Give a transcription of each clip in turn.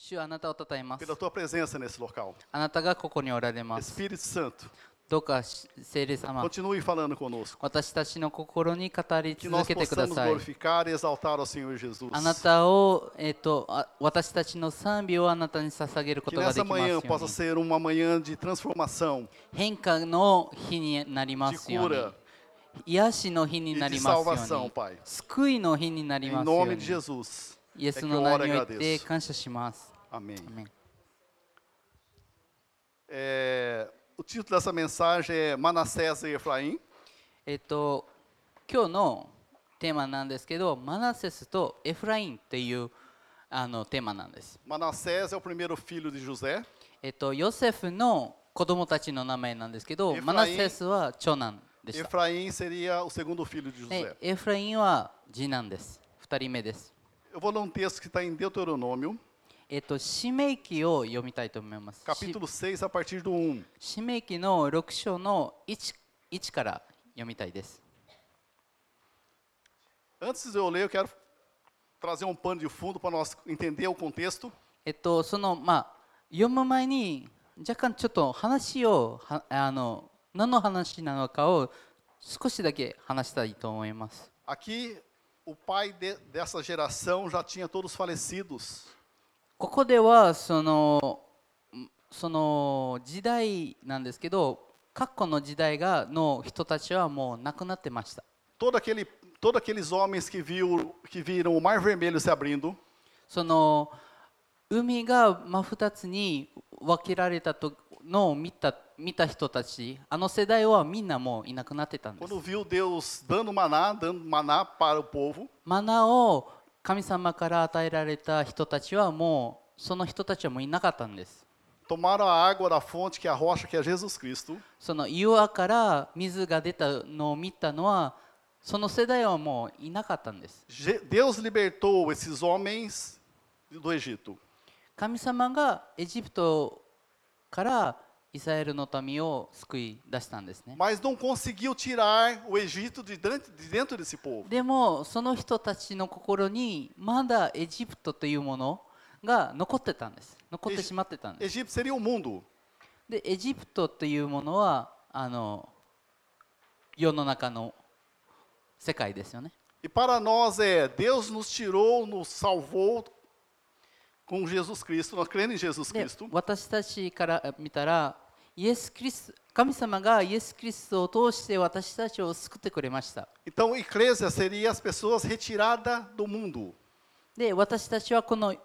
主あなたをたたえます pela tua presença nesse local. あなたがここにおられます Espírito Santo, どうかし聖霊様 continue falando conosco. 私たちの心に語り Que 続 nós けてくだ possamos さい glorificar e exaltar ao Senhor Jesus. あなたを、えっとあ私たちの賛美をあなたに捧げるこ Que とがで nessa きますよ manhã う possa に ser uma manhã de transformação, 変化の日になりま de すように cura 癒しの日に e な de りますよう salvação, に Pai. 救いの日になり Em ますよう nome に de Jesus. イエスの名において感謝します。アメン。アメン é, o título dessa えっと、今日のテーマなんですけど、マナセスとエフラインっていうあのテーマなんです。マナセスはお。えっと、ヨセフの子供たちの名前なんですけど、マナセスは長男でし。エフラインは次男です。二人目です。Eu vou ler um texto que está em Deuteronômio, えっと使命記を読みたいと思います。し capítulo 6, a partir do 1. 使命記の6章の 1, 1から読みたいです。 Antes de eu ler, eu quero trazer um pano de fundo para nós entender o contexto. えっと、そのまあ読む前に若干ちょっと話をはあの何の話なのかを少しだけ話したいと思います。 Aqui, o pai de- dessa geração já tinha todos falecidos. ここではそのんその時代なんですけど過去の時代がの人たちはもう亡くなってました。 Todo aquele, todos aqueles homens que, viu, que viram o Mar Vermelho se abrindo, その海が真二つに分けられたとのを見た 見た人たちあの世代はみんなもういなくなってたんです quando viu Deus dando maná, dando maná para o povo, マナを神様から与えられた人たちはもうその人たちはもういなかったんです tomaram a água da fonte, que é a rocha, que é Jesus Cristo, その岩から水が出たのを見たのはその世代はもういなかったんです Deus libertou esses homens do Egito. 神様がエジプトからイスラエルの民を救い出したんですね Mas não conseguiu tirar o Egito de dentro, de dentro desse povo. でもその人たちの心にまだエジプトというものが残ってたんです残ってしまってたんです Egito seria o mundo. でエジプトというものはあの世の中の世界ですよね E para nós é, Deus nos tirou, nos salvou com Jesus Cristo, nós cremos em Jesus で Cristo. 私たちから見たらイエス・キリスト神様がイエス・キリストを通して私たちを救ってくれました Então, eclésia seria as pessoas retiradas do mundo. で私たちはこの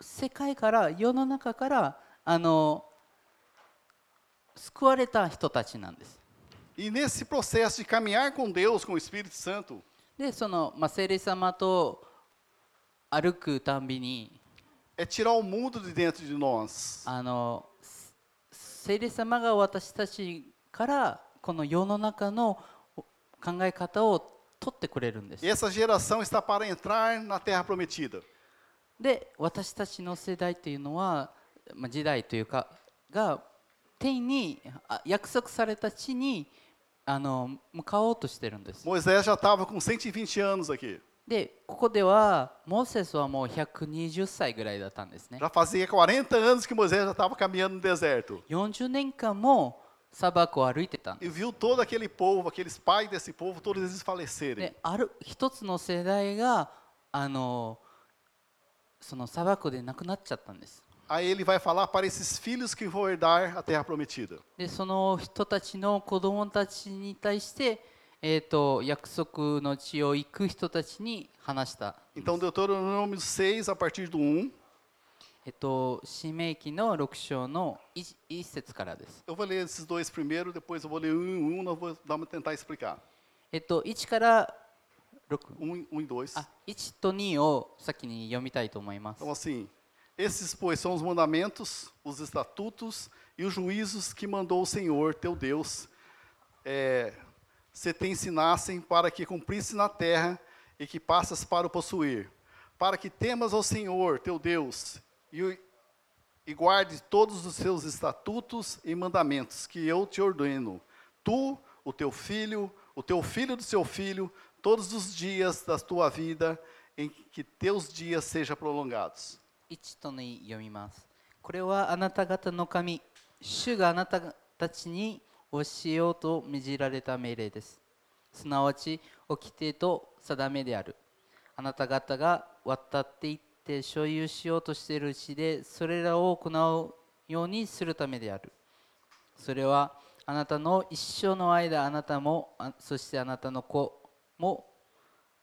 世界から世の中からあの救われた人たちなんです E nesse processo de caminhar com Deus, com o Espírito Santo, でその、まあ、聖霊様と歩くたんびに é tirar o mundo de dentro de nós. あの聖霊様が私たちからこの世の中の考え方を取ってくれるんです E essa geração está para entrar na terra prometida. で私たちの世代っていうのは、まあ、時代というかが天にあ約束された地にあの向かおうとしてるんです Moisés já estava com 120 anos aqui. でここではモーセスはもう120歳ぐらいだったんですね Já fazia 40 anos que Moisés já estava caminhando no deserto. 40年間も砂漠を歩いてたんです E viu todo aquele povo, aqueles pais desse povo, todos eles falecerem. である一つの世代があのその砂漠で亡くなっちゃったんです Aí ele vai falar para esses filhos que vão herdar a terra prometida. でその人たちの子供たちに対して、えー、と約束の地を行く人たちに話した、 Então, Deuteronômio 6, a partir do 1. えっと、使命記の6章の 1, 一節からです、 Eu vou ler esses dois primeiro, depois eu vou ler um em um, nós vou dar uma, tentar explicar. えっと、1から6 Um, um e dois. あ1と2を先に読みたいと思います Então, assim, esses, pois, são os mandamentos, os estatutos e os juízos que mandou o Senhor, teu Deus, é, se te ensinassem para que cumprisse na terra e que passas para o possuir, para que temas ao Senhor, teu Deus, e, o- e guarde todos os seus estatutos e mandamentos que eu te ordeno, tu, o teu filho, o teu filho do seu filho, todos os dias da tua vida, em que teus dias sejam prolongados. 1と2読みます。これはあなた方の神、主があなたたちに 教えようと命じられた命令です。すなわち、掟と定めである。あなた方が渡っていって所有しようとしているうちで、それらを行うようにするためである。それはあなたの一生の間、あなたも、そしてあなたの子も、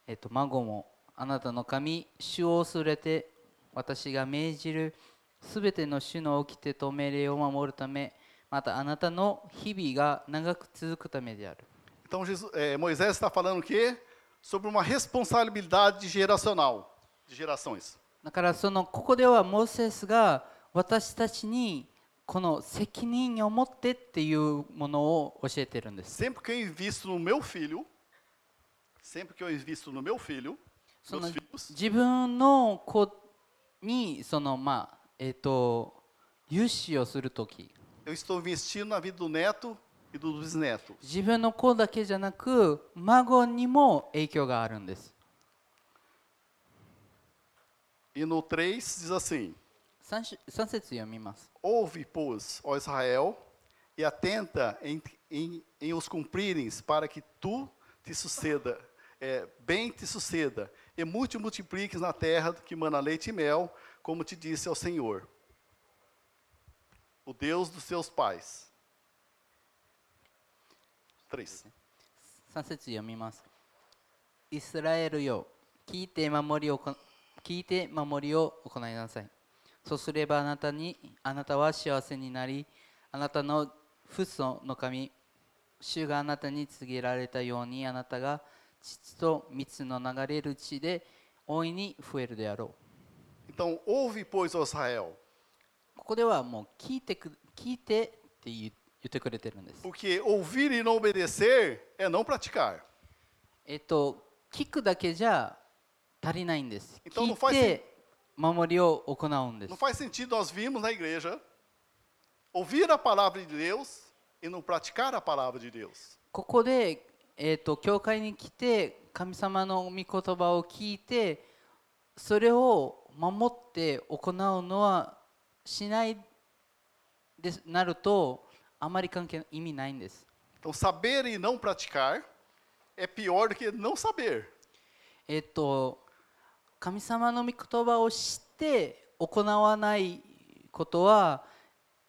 えっと、孫も、あなたの神、主を恐れて、私が命じるすべての主の掟と命令を守るため、またあなたの日々が長く続くためである。Então Jesus, eh, Moisés está falando o quê? Sobre uma responsabilidade geracional, de gerações. だからそのここではモーセスが私たちにこの責任を持ってっていうものを教えてるんです。Sempre que eu invisto no meu filho, sempre que eu invisto no meu filho, その meus filhos, 自分の子にそのまあえっ、と融資をするとき eu estou investindo na vida do neto e do bisneto. 自分の子だけじゃなく孫にも影響があるんです。 E no 3 diz assim: 3, 3節読みます。 Ouve, pois, ó Israel, e atenta em, em, em os cumprirem, para que tu te suceda, é, bem te suceda, e muito multipliques na terra que mana leite e mel, como te disse ao Senhor, O Deus dos seus pais. 3. 3節読みます。イスラエルよ、聞いて守りをこ聞いて守りを行いなさい。そうすればあなたにあなたは幸せになり、あなたの父祖の神、主があなたに告げられたように、あなたが父と蜜の流れる地で大いに増えるであろう。Então, ouve, pois, ó Israel, ここではもう聞いてく聞いてって言言ってくれてるんです。porque ouvir e não obedecer é não praticar. えっと、聞くだけじゃ足りないんです。Então 聞いて守りを行うんです Não。faz sentido nós virmos na igreja, ouvir a palavra de Deus e não praticar a palavra de Deus. ここで、えっと教会に来て神様の御言葉を聞いてそれを守って行うのはしないですなるとあまり関係意味ないんです。Então, saber e não praticar é pior do que não saber. えっと神様の御言葉を知って行わないことは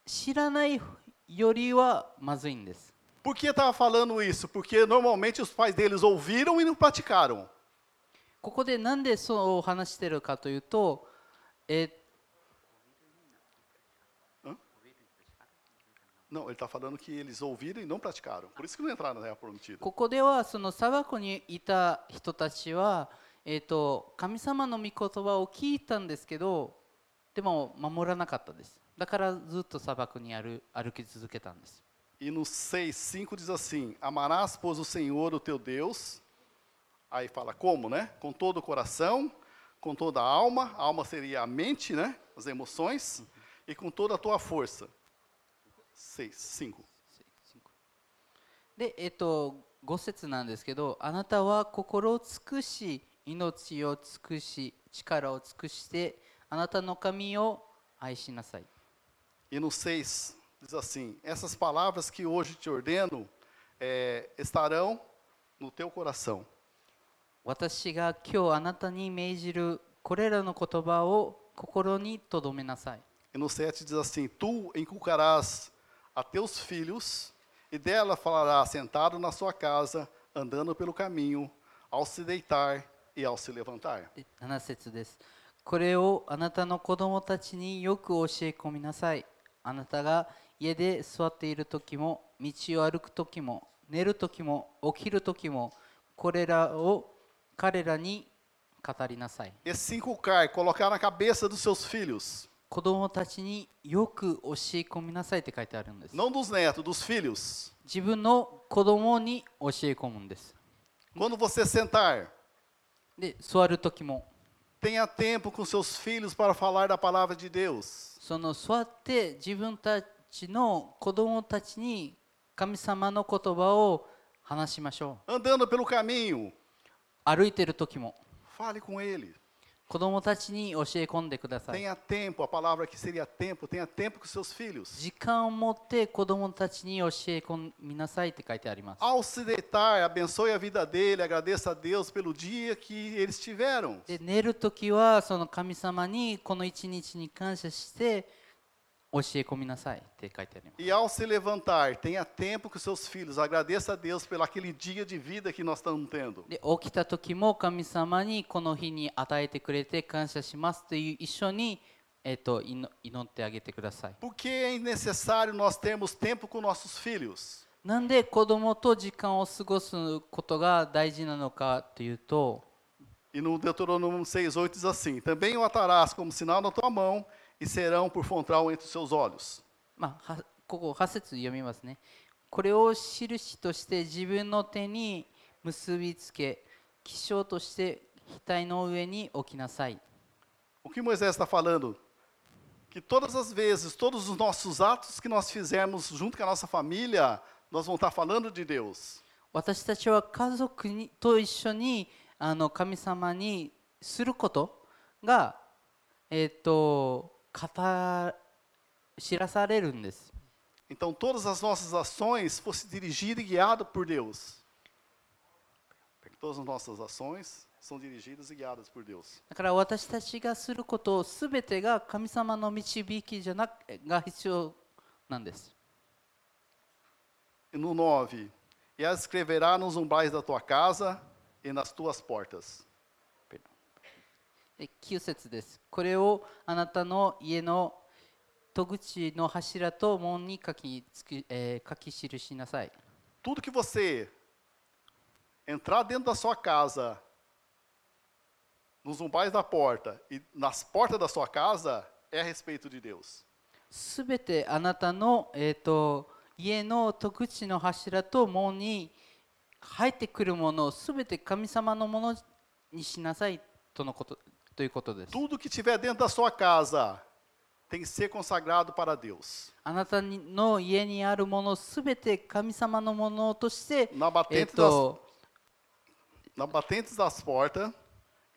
知らないよりはまずいんです。Por que estava falando isso? Porque normalmente os pais deles ouviram e não praticaram. ここでなんでそう話してるかというと、え Não, ele está falando que eles ouviram e não praticaram. Por isso que não entraram na terra prometida. ここではその砂漠にいた人たちは、えー、と神様の御言葉を聞いたんですけどでも守らなかったですだからずっと砂漠に歩歩き続けたんです E no 6, 5 diz assim: Amarás, pois, o Senhor, o teu Deus. Aí fala como, né? Com todo o coração, com toda a alma. A alma seria a mente, né? As emoções. E com toda a tua força. 6, 5. で、えっと5節なんですけどあなたは心を尽くし命を尽くし力を尽くしてあなたの神を愛しなさい E no 6 diz assim: Essas palavras que hoje te ordeno eh, estarão no teu coração. 私が今日あなたに命じるこれらの言葉を心に留めなさい E no 7 diz assim: Tu inculcarás a teus filhos, e dela falarás sentado na sua casa, andando pelo caminho, ao se deitar e ao se levantar. で7節です。これをあなたの子供たちによく教え込みなさい。あなたが家で座っている時も、道を歩く時も、寝る時も、起きる時も、これらを彼らに語りなさい。 Esse se inculcar, colocar na cabeça dos seus filhos, 子供たちによく教え込みなさいって書いてあるんです。não dos netos, dos filhos. 自分の子供に教え込むんです。Quando você sentar, で、座る時も、tenha tempo com seus filhos para falar da palavra de Deus. その座って自分たちの子供たちに神様の言葉を話しましょ Andando pelo caminho, う歩いてる時も fale com ele. 子供たちに教え込んでください Tenha tempo, a palavra aqui seria tempo, tenha tempo com seus filhos. 時間を持って子供たちに教え込みなさいって書いてあります Ao se deitar, abençoe a vida dele, agradeça a Deus pelo dia que eles tiveram. で寝るときはその神様にこの一日に感謝して E ao se levantar, tenha tempo com seus filhos, agradeça a Deus pelo aquele dia de vida que nós estamos tendo. で起きた時も神様にこの日に与えてくれて感謝しますという一緒に、えっと祈祈ってあげてください Por que é necessário nós termos tempo com nossos filhos? なんで子供と時間を過ごすことが大事なのかというと E no Deuteronômio 6,8 diz assim: Também o atarás como sinal na tua mão, e serão por frontal entre os seus olhos. まあ、はここ8節読みますねこれを印として自分の手に結びつけ記章として額の上に置きなさい O que Moisés está falando? Que todas as vezes, todos os nossos atos que nós fizermos junto com a nossa família, nós vamos estar falando de Deus. 私たちは家族にと一緒にあの神様にすることが、えっと 語知らされるんです。 Então, todas as nossas ações fossem dirigidas e guiadas por Deus. Todas as nossas ações são dirigidas e guiadas por Deus. だから私たちがすることすべてが神様の導きじゃなくが必要なんです。 E no 9: E as escreverá nos umbrais da tua casa e nas tuas portas. で9節です。これをあなたの家の戸口の柱と門に書きつき、えー書き記しなさい。Tudo que você entrar dentro da sua casa, nos umbrais da porta e nas portas da sua casa, é a respeito de Deus. すべてあなたの、えー、と家の戸口の柱と門に入ってくるものをすべて神様のものにしなさいとのこと ということです。 Tudo que tiver dentro da sua casa tem que ser consagrado para Deus. あなたの家にあるものすべて神様のものとして、 Na えー batente, das, と na batentes das portas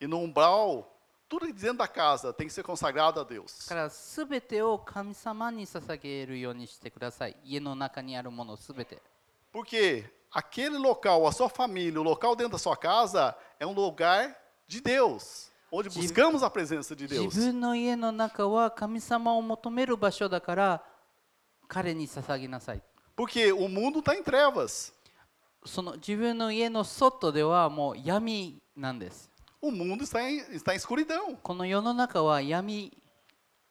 e no umbral, tudo que dentro da casa tem que ser consagrado a Deus. だからすべてを神様に捧げるようにしてください。家の中にあるものすべて。 Porque aquele local, a sua família, o local dentro da sua casa, é um lugar de Deus, onde De- buscamos a presença de 自 Deus. 分の家の中は神様を求める場所だから彼に捧げなさい。 Porque o mundo está em trevas. その自分の家の外ではもう闇なんです。 O mundo está em, está em escuridão. この世の中は闇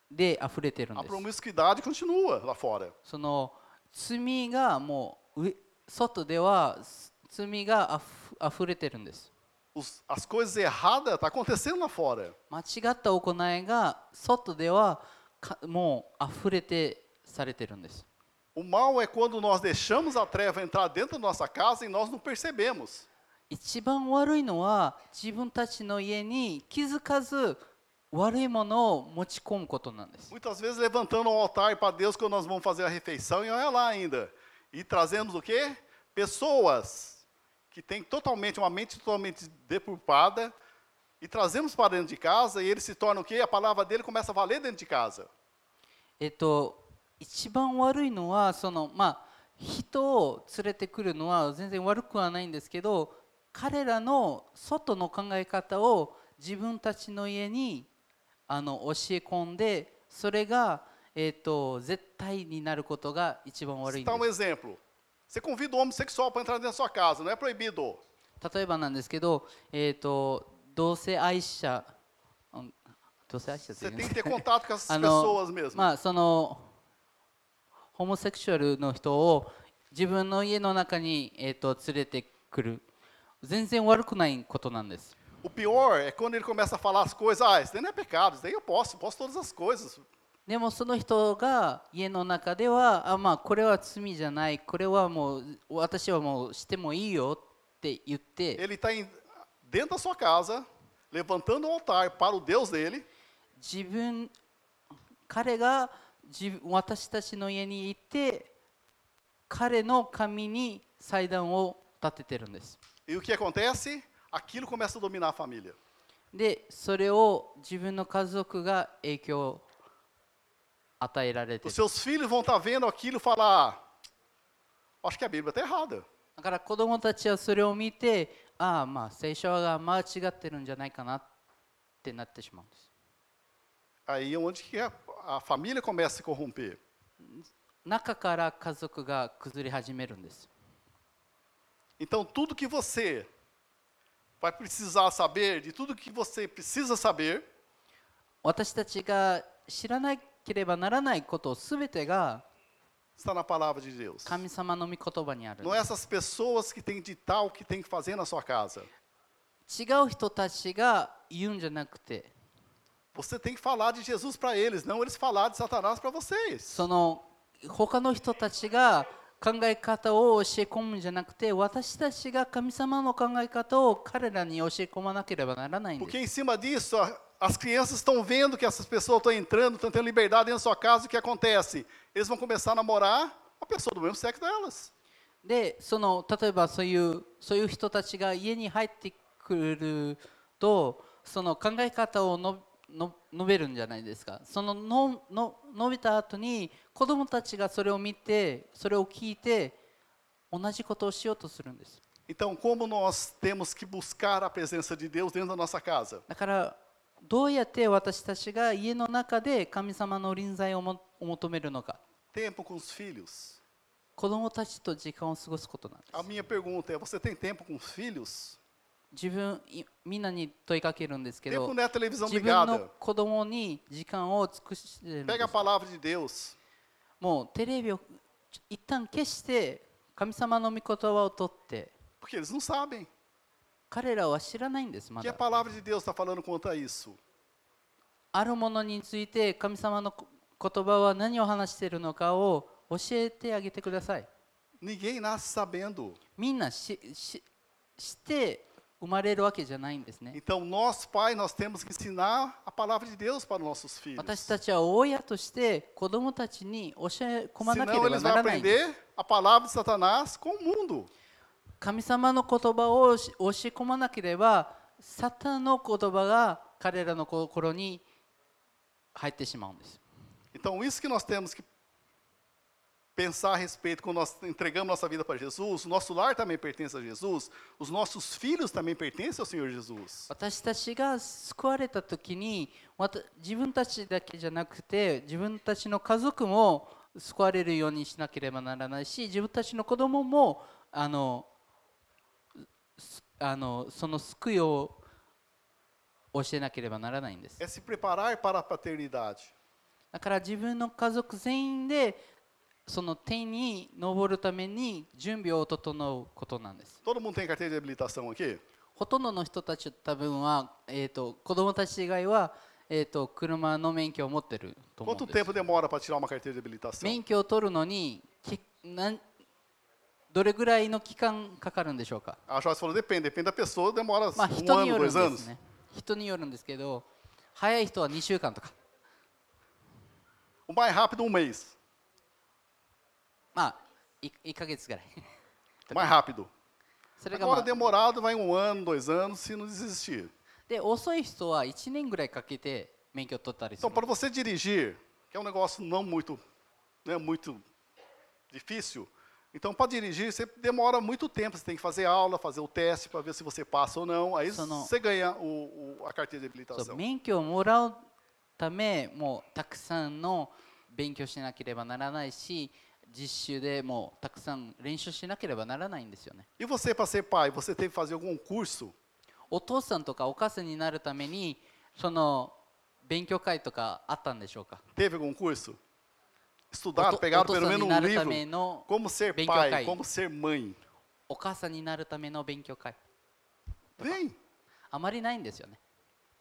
で溢れてるん A です。 promiscuidade continua lá fora. その罪がもう上外では罪があふ溢れてるんです。 Os- as coisas erradas estão acontecendo lá fora. 間違った行いが外ではかもう溢れてされてるんです。 O mal é quando nós deixamos a treva entrar dentro da nossa casa e nós não percebemos. 一番悪いのは自分たちの家に気づかず悪いものを持ち込むことなんです。 Muitas vezes levantando um altar para Deus quando nós vamos fazer a refeição e olha lá ainda. E trazemos o quê? Pessoas que têm totalmente uma mente totalmente deturpada e trazemos para dentro de casa e ele se torna o quê? A palavra dele começa a valer dentro de casa. えっと一番悪いのはそのまあ人を連れてくるのは全然悪くはないんですけど彼らの外の考え方を自分たちの家にあの教え込んでそれが、えっと絶対になることが一番悪いんで Citar um す exemplo. Você convida o homossexual para entrar dentro da sua casa, não é proibido. 例えばなんですけど、えっと同性愛者うん同性愛者ってい Você うん tem です que か ter contato com essas あの pessoas mesmo. まあそのホモセクシュアルの人を自分の家の中に、えー、と連れてくる全然悪くないことなんです O pior é quando ele começa a falar as coisas, ah, isso daí não é pecado, isso daí eu posso, posso todas as coisas. でもその人が家の中ではあまあこれは罪じゃないこれはもう私はもうしてもいいよって言って Ele está dentro da sua casa, levantando um altar para o Deus dele, 自分彼が自分私たちの家に行って彼の神に祭壇を立ててるんです e o que acontece? Aquilo começa a dominar a família. でそれを自分の家族が影響を Os る seus filhos vão estar vendo aquilo e falar: Acho que a Bíblia está errada. だから子供たちはそれを見てああまあ聖書が間違ってるんじゃないかなってなってしまうんです Aí é onde que a, a família começa a se corromper. 中から家族が崩れ始めるんです Então, tudo que você vai precisar saber, de tudo que você precisa saber, 私たちが知らな ければならないことすべてが está na palavra de Deus. 神様の御言葉にあるん Não で é essas pessoas que têm de ditar o que tem que fazer na sua casa. す違う人たちが言うんじゃなくて Você tem que falar de Jesus para eles, não eles falar de Satanás para vocês. その他の人たちが考え方を教え込むんじゃなくて私たちが神様の考え方を彼らに教え込まなければならないんで Porque す em cima disso, a- as crianças estão vendo que essas pessoas estão entrando, estão tendo liberdade dentro da sua casa, o que acontece? Eles vão começar a namorar a pessoa do mesmo sexo delas. でその例えばそういうそういう人たちが家に入ってくるとその考え方をのの述べるんじゃないですかそののの述べた後に子供たちがそれを見てそれを聞いて同じことをしようとするんです Então, como nós temos que buscar a presença de Deus dentro da nossa casa? だから どうやって私たちが家の中で神様の臨在をも求めるのか Tempo com os filhos. 子供たちと時間を過ごすことなんです A minha pergunta é: você tem tempo com os filhos? 自分いみんなに問いかけるんですけ Tempo ど não é a televisão 自分の ligada. 子供に時間を尽くしてるんで Pega a す palavra de Deus. もうテレビをちょ一旦消して神様の御言葉を取って Porque eles não sabem. 彼らは知らないんですま que a だ palavra de Deus está falando quanto a isso? あるものについて神様の言葉は何を話しているのかを教えてあげてください Ninguém nasce sabendo. みんなしし知って生まれるわけじゃないんですね Então, nós, pais, nós temos que ensinar a palavra de Deus para os nossos filhos. 私たちは親として子供たちに教え込まなけ Senão, れば eles な vão らないんです aprender a palavra de Satanás com o mundo. 神様の言葉を教え込まなければサタンの言葉が彼らの心に入ってしまうんです Então, isso que nós temos que pensar a respeito quando nós entregamos nossa vida para Jesus, o nosso lar também pertence a Jesus, os nossos filhos também pertencem ao Senhor Jesus. 私たちが救われた時に自分たちだけじゃなくて自分たちの家族も救われるようにしなければならないし自分たちの子供もあのすあのその救いを教えなければならないんです。だから自分の家族全員でその天に登るために準備を整うことなんです。ほとんどの人たち多分は、えー、と子供たち以外は、えー、と車の免許を持ってると思うんです。免許を取るのに何どれぐらいの期間かかるんでしょうか A Joyce falou, depende, depende da pessoa, demora まあ um 人によ ano, るん dois で anos. すね。人によるんですけど早い人は2週間とか O mais rápido, um mês. まあい1ヶ月ぐらい O mais rápido. それが、ま Agora, あ、 demorado, vai um ano, dois anos, se não desistir. で遅い人は1年ぐらいかけて免許を取ったりす Então, る para você dirigir, que é um negócio não muito, né, muito difícil, então, para dirigir, você demora muito tempo. Você tem que fazer aula, fazer o teste para ver se você passa ou não. Aí Isso não- você ganha o, o- a carteira de そう habilitação. 免許をもらうためもうたくさんの勉強しなければならないし実習でもうたくさん練習しなければならないんですよね E você, para ser pai, você teve que fazer algum curso? お父さんとかお母さんになるためにその勉強会とかあったんでしょうか Teve algum curso? お Estudaram, と pegaram お父 pelo さん menos に um なるた livro? めの Como ser Bem que eu pai, caí. como ser mãe. お母さんになるための勉強会 Vem. あまりないんですよね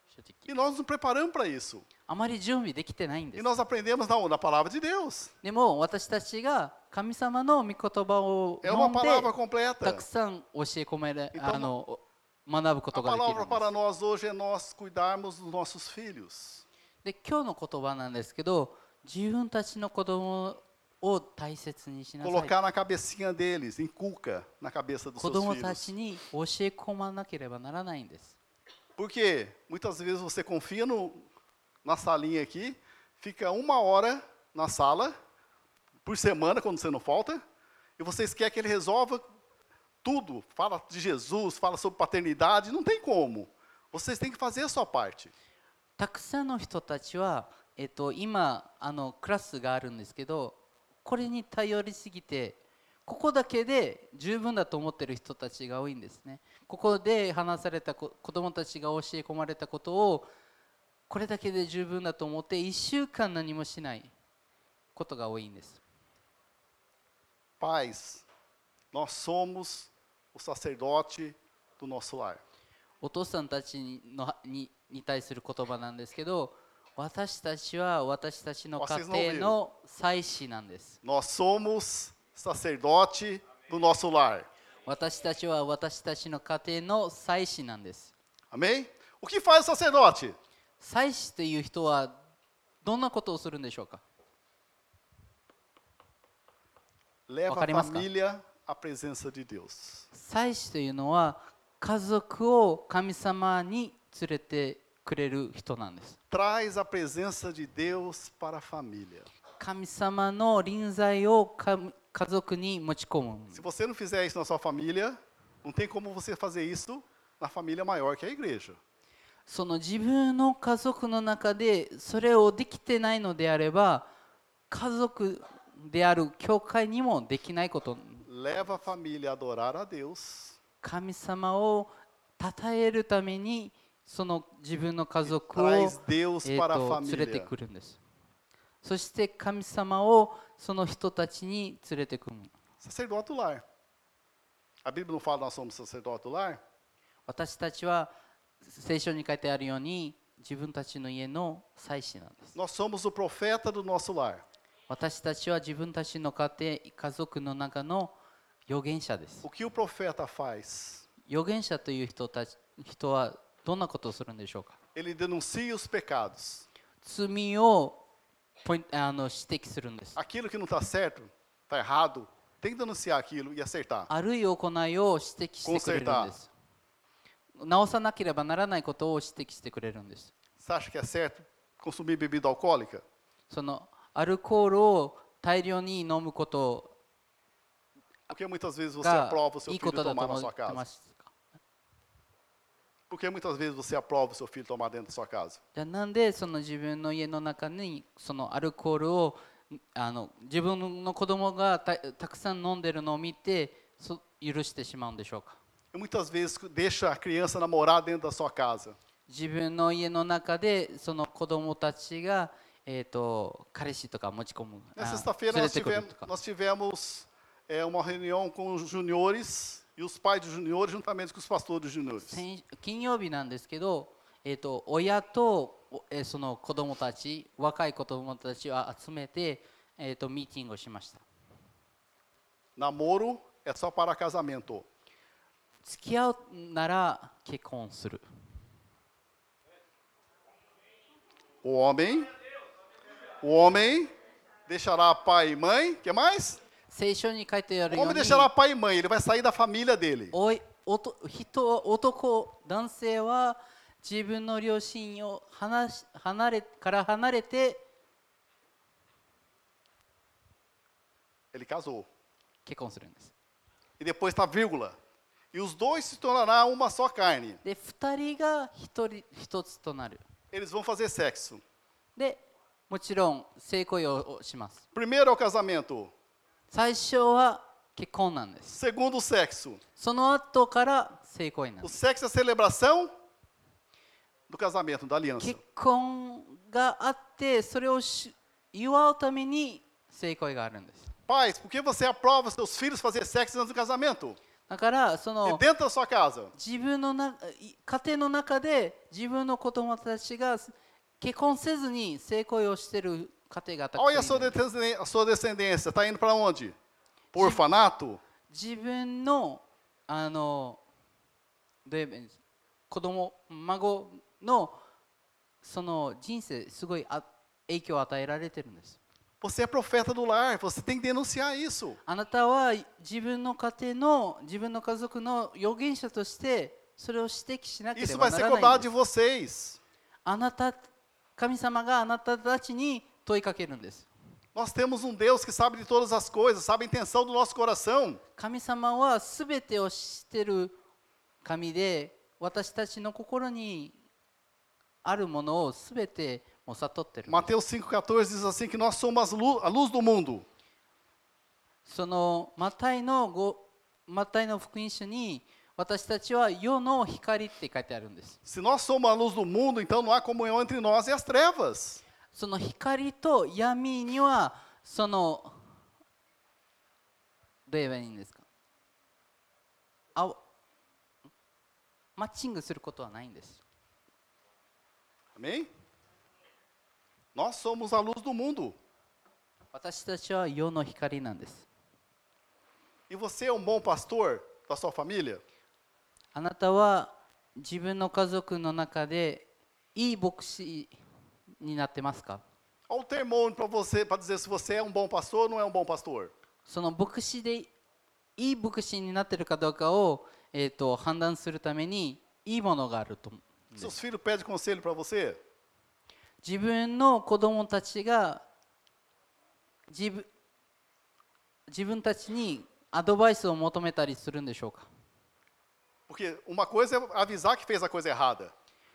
正直 E nós nos preparamos para isso. あまり準備できてないんで E す nós aprendemos na, na palavra de Deus. でも私たちが神様の御言葉を É 読 uma んで palavra た completa. くさん教え込める、 Então, あの学ぶこ A とができるん palavra です para nós hoje é nós cuidarmos dos nossos filhos. で今日の言葉なんですけど 自分たちの子供を大切にしなさい Colocar na cabecinha deles, inculca na cabeça dos 子 seus 供たち filhos. に教え込まなければならないんです Porque muitas vezes você confia no, na salinha aqui, fica uma hora na sala, por semana, quando você não falta, e vocês querem que ele resolva tudo, fala de Jesus, fala sobre paternidade, não tem como. Vocês têm que fazer a sua parte. たくさんの人たちは、 えっと、今あのクラスがあるんですけどこれに頼りすぎてここだけで十分だと思ってる人たちが多いんですねここで話されたこ子どもたちが教え込まれたことをこれだけで十分だと思って1週間何もしないことが多いんです Pais, nós somos o sacerdote do nosso lar. お父さんたちのにに対する言葉なんですけど私たちは私たちの家庭の祭司なんです。私たちは私たちの家庭の祭司なんです。アメンお que faz sacerdote? 祭司という人はどんなことをするんでしょうか？分かり祭司というのは家族を神様に連れて行く。くれる人なんです Traz a presença de Deus para a família. 神様の臨在をか家族に持ち込む Se você não fizer isso na sua família, não tem como você fazer isso na família maior que é a igreja. その自分の家族の中でそれをできてないのであれば家族である教会にもできないこと Leva a família a adorar a Deus 神様を称えるためにその自分の家族を、えー連れて.くるんですそして神様をその人たちに連れてくる Sacerdote do lar. A Bíblia não fala nós somos sacerdote do lar? 私たちは聖書に書いてあるように自分たちの家の祭司なんです Nós somos o profeta do nosso lar. 私たちは自分たちの家庭家族の中の預言者です O que o profeta faz? 預言者という人たち人はどんなことをするんでしょうか Ele denuncia os pecados. 罪をポインあの指摘するんです Aquilo que não está certo, está errado, tem que denunciar aquilo e acertar. あるい行いを指摘してくれるんです直さなければならないことを指摘してくれるんです Você acha que é certo consumir bebida alcoólica? そのアルコールを大量に飲むこと Porque muitas vezes você が aprova o seu いいこ filho とだと tomar na 思 sua ってま casa. すか Porque muitas vezes você aprova o seu filho tomar dentro da sua casa. じゃあなんでその自分の家の中にそのアルコールをあの自分の子供がたたくさん飲んでるのを見てそ許してしまうんでしょうか E muitas vezes deixa a criança namorar dentro da sua casa. 自分の家の中でその子供たちが、えー、と彼氏とか持ち込む Na あ sexta-feira 連れ nós てくる tivemos, とか nós tivemos é, uma reunião com os juniores e os pais dos juniores juntamente com os pastores dos juniores. 先金曜日なんですけど、えっ、と親とえー、その子供たち、若い子供たちを集めて、えっ、とミーティングをしました。Namoro é só para casamento. 付き合うなら結婚する。O homem, o homem deixará pai e mãe, que mais? 聖書に書いてある O homem に deixará pai e mãe, ele vai sair da família dele. おいおと人男男性は自分の両親を離し離れから離れて Ele casou. 結婚するんです E depois está vírgula. E os dois se tornarão uma só carne. で2人が一人一つとなる Eles vão fazer sexo. でもちろん性行為をします Primeiro é o casamento. 最初は結婚なんです Segundo, o sexo. その後から性行為なん O です sexo é a celebração do casamento, da aliança. 結婚があってそれをし祝うために性行為があるんです Pais, por que você aprova seus filhos fazer sexo antes do casamento? だからそ E の dentro da sua casa. 自分のない家庭の中で自分の子供たちが結婚せずに性行為をしている 家庭がたく Olha a さん sua いる descendência, a sua descendência. Está indo para onde? Para o orfanato? 自分のあのどう言えばいいんです子供孫のその人生すごいあ影響を与えられてるんです Você é profeta do lar. Você tem que denunciar isso. あなたは自分の家庭の自分の家族の預言者として それを指摘しなけれ Isso ば vai な ser らない cobrado ん de です。 vocês. あなた神様があなたたちに問いかけるんです。 Nós temos um Deus que sabe de todas as coisas, sabe a intenção do nosso coração. 神様はすべてを知ってる神で私たちの心にあるものをすべてもう悟ってるんです Mateus 5,14 diz assim que nós somos as lu- a luz do mundo. そのマタイのごマタイの福音書に私たちは世の光って書いてあるんです Se nós somos a luz do mundo, então não há comunhão entre nós e as trevas. その光と闇にはそのどう言えばいいんですか？あマッチングすることはないんです Amém? Nós somos a luz do mundo. 私たちは世の光なんです E você é um bom pastor da sua família? あなたは自分の家族の中でいい牧師になってますか？その牧師でいい牧師になってるかどうかを、えー、と判断するためにいいものがあると。自分の子供たちが自分,自分たちにアドバイスを求めたりするんでしょうか？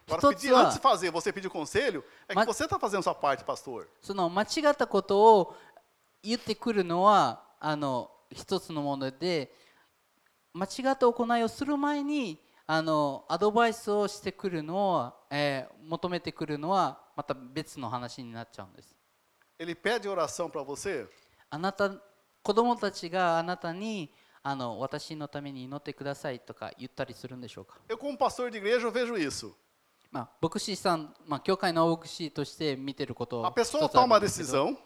Agora, Todos pedir, lá. antes de fazer, você pedir conselho, é que Mas- você está fazendo sua parte, pastor. その間違ったことを言ってくるのはあの一つのもので間違った行いをする前にあのアドバイスをしてくるのは、えー求めてくるのはまた別の話になっちゃうんです Ele pede oração para você? あなた子供たちがあなたにあの私のために祈ってくださいとか言ったりするんでしょうか Eu, como pastor de igreja, eu vejo isso. まあ、牧師さん、まあ、教会の牧師として見てることを A pessoa toma ん a decisão,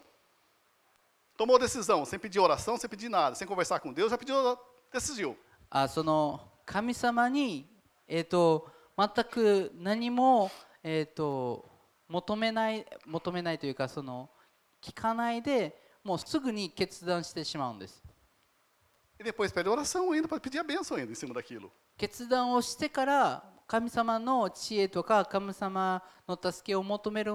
tomou decisão, sem pedir oração, sem pedir nada, sem conversar com Deus, já pediu, decidiu. あその神様に、えー、と全く何も、えー、と求めない求めないというかその聞かないでもうすぐに決断してしまうんです E depois pede oração ainda, para pedir a bênção ainda em cima daquilo. 決断をしてから神様の知恵とか神様の助けを求める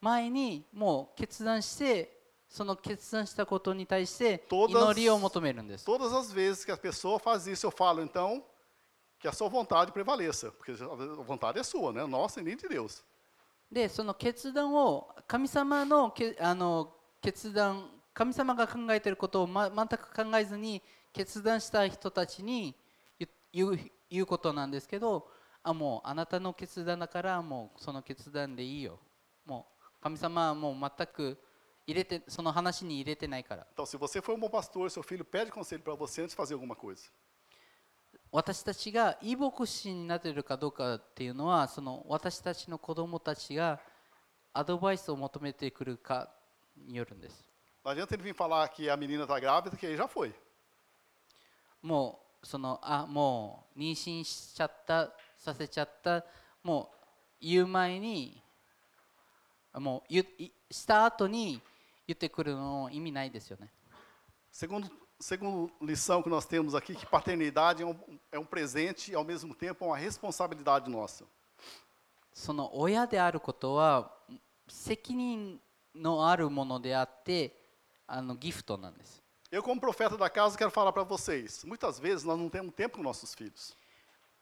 前にもう決断してその決断したことに対して祈りを求めるんです Todas as vezes que a pessoa faz isso, eu falo, então, que a sua vontade prevaleça. Porque a vontade é sua, né? Nossa e nem de Deus. でその決断を神様のけあの決断神様が考えていることを、ま、全く考えずに決断した人たちに言言う言うことなんですけどあもうあなたの決断だからもうその決断でいいよ。もう神様はもう全く入れてその話に入れてないから。私たちが異牧師になっているかどうかっていうのはその私たちの子供たちがアドバイスを求めてくるかによるんです。もうそのあもう妊娠しちゃったさせちゃったもう言う前にあもう言いした後に言ってくるの意味ないですよね Segundo, segundo lição que nós temos aqui, que paternidade é um, é um presente e, ao mesmo tempo, é uma responsabilidade nossa. その親であることは責任のあるものであってあのギフトなんです Eu, como profeta da casa, quero falar para vocês. Muitas vezes nós não temos tempo com nossos filhos.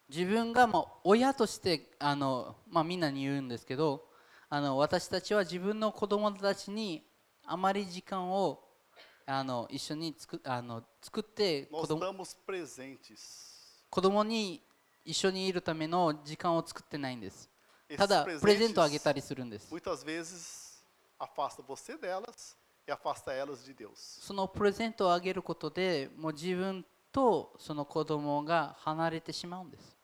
自分がまあ親としてあの、まあ、みんなに言うんですけどあの私たちは自分の子供たちにあまり時間をあの一緒につくあの作って子供に一緒にいるための時間を作ってないんです。ただプレゼントをあげたりするんです。e de. そのプレゼントをあげることでもう自分とその子供が離れてしまうんです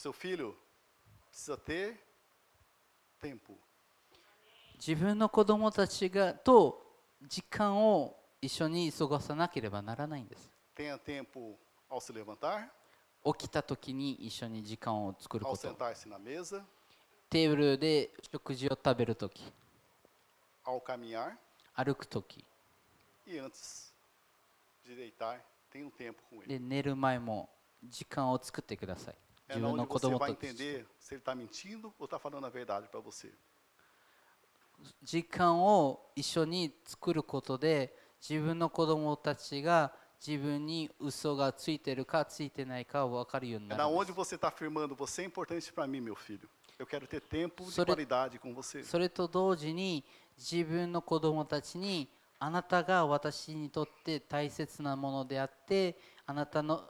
O seu filho precisa ter tempo. 自分の子供たちがと時間を一緒に過ごさなければならないんです Tenha tempo ao se levantar, 起きた時に一緒に時間を作る ao こと sentar-se na mesa, テーブルで食事を食べる時 ao caminhar 歩く時 e antes de deitar, tenha um tempo com ele. で寝る前も時間を作ってください É 自 na 分の onde 子 você 供 vai と entender se ele está mentindo ou está falando a verdade para você. 時間を一緒に作ることで自分の子供たちが自分に嘘がついてるかついてないか分かるようになる onde você está afirmando, você é importante para mim, meu filho. Eu quero ter tempo de qualidade com você. すそれと同時に自分の子供たちにあなたが私にとって大切なものであってあなたの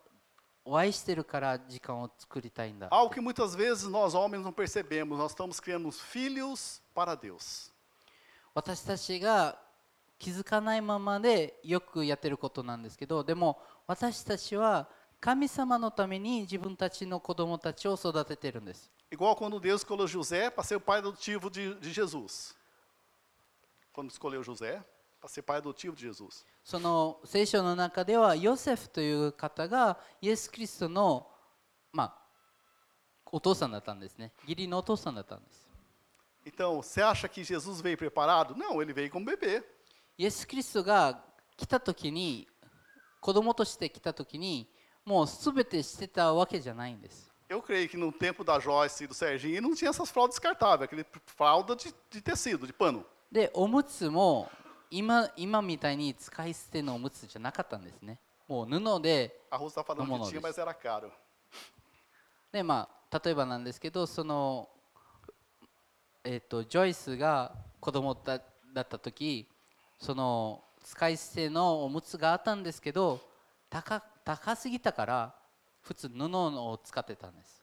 Algo que muitas vezes nós homens não percebemos, nós estamos criando os filhos para Deus. 私たちが気づかないままでよくやってることなんですけどでも私たちは神様のために自分たちの子供たちを育ててるんです Igual quando Deus escolheu José para ser o pai adotivo de, de Jesus. Quando escolheu José para ser pai adotivo de Jesus. その聖書の中ではヨセフという方がイエス・キリストの、まあ、お父さんだったんですね義理のお父さんだったんです Então, você acha que Jesus veio preparado? Não, ele veio como bebê. イエス・キリストが来た時に子供として来た時にもう全てしてたわけじゃないんです Eu creio que no tempo da Joyce e do Serginho não tinha essas fraldas descartáveis, aquele fralda de, de tecido, de pano. でおむつも 今今みたいに使い捨てのおむつじゃなかったんですね。もう布で lá, tinha, mas era caro. でまあ例えばなんですけどそのえっ、とジョイスが子供だだった時その使い捨てのおむつがあったんですけど高高すぎたから普通布を使ってたんです。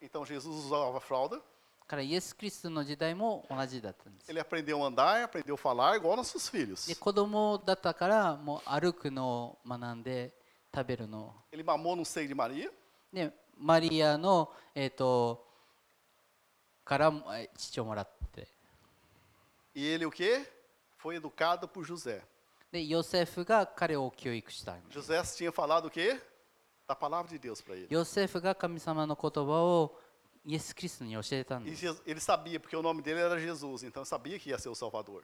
Então Jesus usava fralda, だからイエス・キリストの時代も同じだったんです ele aprendeu a andar, aprendeu a falar igual nossos filhos. で子供だったからもう歩くのを学んで食べるのを Ele mamou no seio de Maria, でマリアの、えー、とからえ父をもらって e ele o quê? Foi educado por José. でヨセフが彼を教育した José tinha falado o quê? Da palavra de Deus para ele. ヨセフが神様の言葉をイエス・キリストに教えたん E です Je- ele sabia, porque o nome dele era Jesus, então sabia que ia ser o Salvador.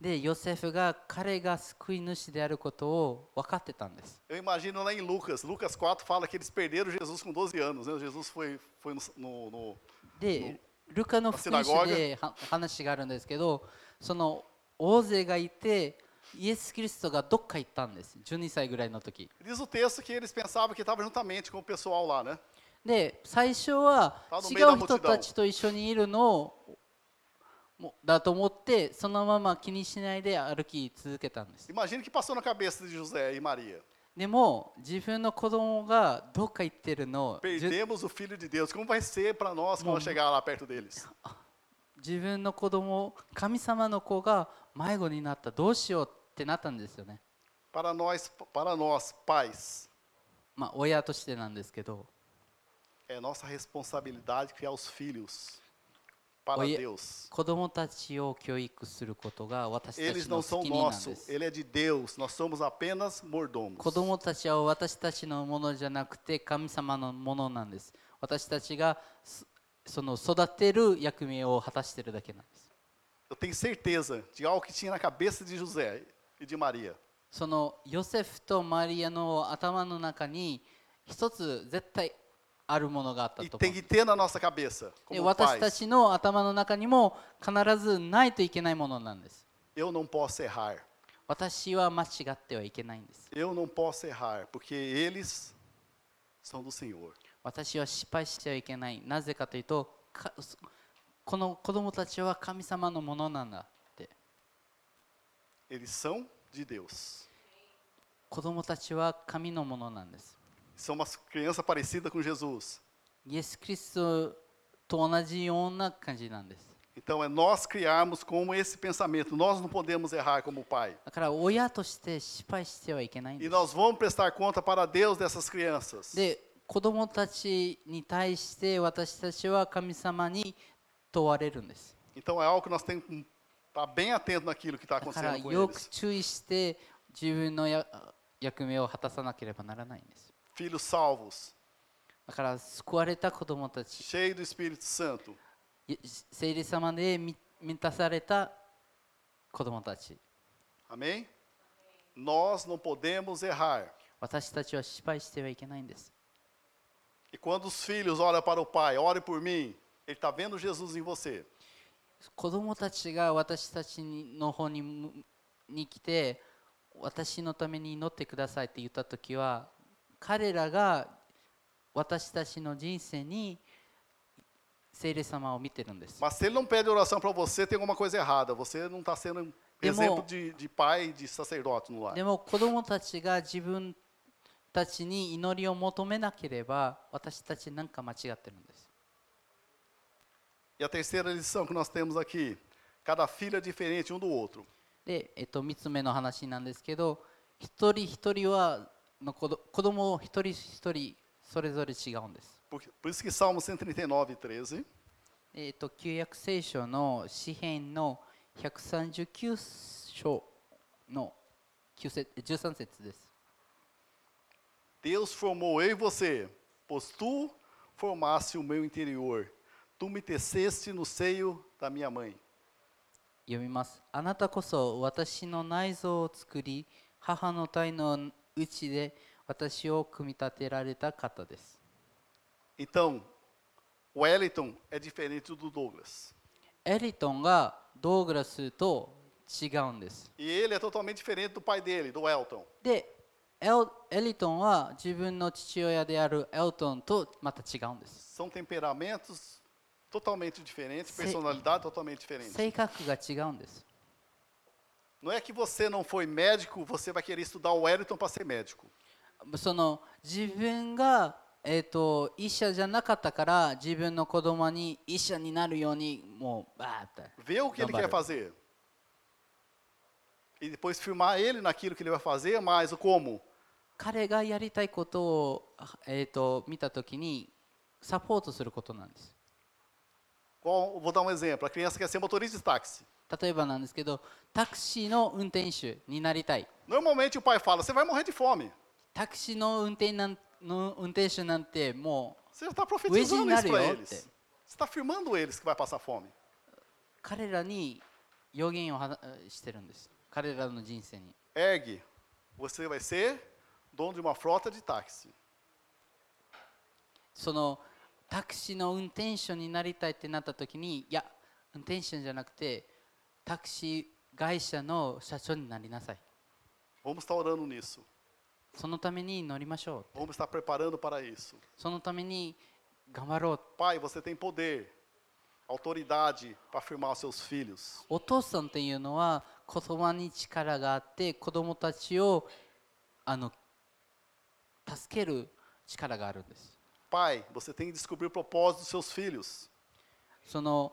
でヨセフが彼が救い主であることを分かってたんです Eu imagino lá em Lucas, Lucas 4 fala que eles perderam Jesus com 12 anos. Né? Jesus foi, foi no, no- no- でルカの福音書では話があるんですけどその大勢がいてイエス・キリストがどっか行ったんです12歳ぐらいの時 Diz o texto que eles pensavam que estava juntamente com o pessoal lá, né? で最初は違う人たちと一緒にいるのをだと思ってそのまま気にしないで歩き続けたんです。でも自分の子供がどっか行ってるのを de 自分の子供神様の子が迷子になったどうしようってなったんですよね。まあ親としてなんですけど。é nossa responsabilidade criar os filhos para Oi- Deus. 子供たちを教育することが私た Eles ち não の são 責任なん nossos, です ele é de Deus. Nós somos apenas mordomos. 子供たちは私たちのものじゃなくて神様のものなんです私たちがすその育てる役目を果たしているだけなんです Eu tenho certeza de algo que tinha na cabeça de José e de Maria. そのヨセフとマリアの頭の中に一つ絶対 あるものがあった E と思 tem う que ter na nossa cabeça, で como 私た pais. ちの頭の中にも必ずないといけないものなんです Eu não posso errar. 私は間違ってはいけないんです Eu não posso errar, porque eles são do Senhor. 私は失敗してはいけないなぜかというとかこの子供たちは神様のものなんだって Eles são de Deus. 子供たちは神のものなんです São uma criança parecida com Jesus. イエス・キリストと同じような感じなんです Então é nós criarmos como esse pensamento. Nós não podemos errar como pai. だから親として失敗してはいけないん E です nós vamos prestar conta para Deus dessas crianças. で子供たちに対して私たちは神様に問われるんです Então é algo que nós temos que estar bem atento naquilo que está だから acontecendo com よく eles. 注意して自分のや役目を果たさなければならないんです Filhos salvos, だから救われた子供たち cheios do Espírito Santo. い聖霊様で満満たされた子供たち Amém? Nós não podemos errar. 私たちは失敗してはいけないんです E quando os filhos olham para o pai, ore por mim, ele está vendo Jesus em você. 子供たちが私たちにの方にむに来て私のために祈ってくださいって言った時は 彼らが私たちの人生に聖霊様を見てるんです。Mas se ele não pede oração para você, tem alguma coisa errada. Você não está sendo um exemplo de, de pai, de sacerdote no lar. でも子供たちが自分たちに祈りを求めなければ私たちなんか間違ってるんです。E a terceira lição que nós temos aqui: cada filho é diferente um do outro. で、えっと、3つ目の話なんですけど一人一人はの子ど子供一人一人それぞれ違うんです。Por, por isso que Salmo 139, 13, えっと旧約聖書の詩編の139章の9節13節です。Deus formou eu e você, pois tu formaste o meu interior. Tu me teceste no seio da minha mãe. 読みます。あなたこそ私の内臓を作り、母の体の内で私を組み立てられた方です。Então, o Wellington é diferente do Douglas. エリトンがドーグラスと違うんです。E ele é totalmente diferente do pai dele, do Elton. で、エルエリトンは自分の父親であるエルトンとまた違うんです。São temperamentos totalmente diferentes, personalidade totalmente diferente. 性格が違うんです。Não é que você não foi médico, você vai querer estudar o Wellington para ser médico. その自分が、えー、と医者じゃなかったから自分の子供に医者になるようにもうバーって Ver o que ele quer Trabalho. fazer. E depois firmar ele naquilo que ele vai fazer, mas o como? 彼がやりたいことを、えー、と見た時にサポートすることなんです Qual- vou dar um exemplo. A criança quer ser motorista de táxi. 例えばなんですけどタクシーの運転手になりたい Normalmente o pai fala: você vai morrer de fome. タクシーの運転なんの運転手なんてもう Você já está Hoje profetizando isso para não, eles. Te. Você está afirmando eles que vai passar fome. 彼らに予言をはしてるんです彼らの人生に Ergue, você vai ser dono de uma frota de táxi. そのタクシーの運転手になりたいってなった時にいや運転手じゃなくてタクシー会社の社長になりなさい Vamos estar orando nisso. そのために乗りましょう Vamos estar preparando para isso. そのために頑張ろう Pai, você tem poder, autoridade para afirmar os seus filhos. お父さんっていうのは言葉に力があって子供たちをあの助ける力があるんです Pai, você tem que descobrir o propósito dos seus filhos. その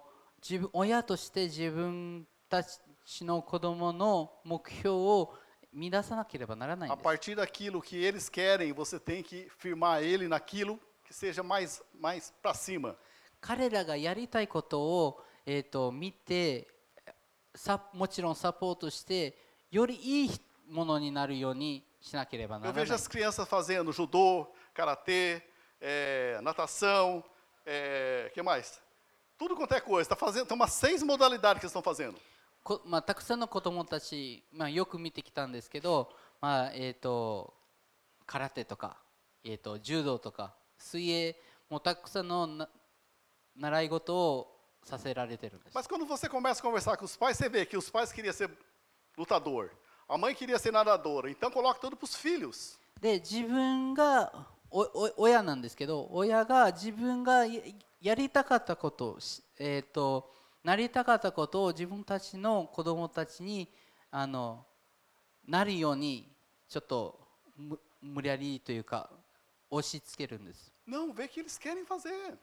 自分親として自分 たちの子供の目標を満たさなければならないん A です partir daquilo que eles querem, você tem que firmar ele naquilo que seja mais, mais para cima. 彼らがやりたいことを、えー、と見てさもちろんサポートしてよりいいものになるようにしなければな Eu らない vejo as crianças fazendo judô, karatê, eh, natação, eh, que mais? Tudo quanto é coisa. Tá fazendo, tem umas seis modalidades que eles estão fazendo. こまあ、たくさんの子どもたち、まあ、よく見てきたんですけど、まあえー、と空手とか、えー、と柔道とか水泳もうたくさんのな習い事をさせられてるんです Mas quando você começa a conversar com os pais, você vê que os pais queriam ser lutador, a mãe queria ser nadadora. Então coloca tudo para os filhos. で自分がおお親なんですけど親が自分がややりたかったことしえー、となりたかったことを自分たちの子供たちにあのなるようにちょっとむ無理やりというか押し付けるんです Não, vê que eles querem fazer.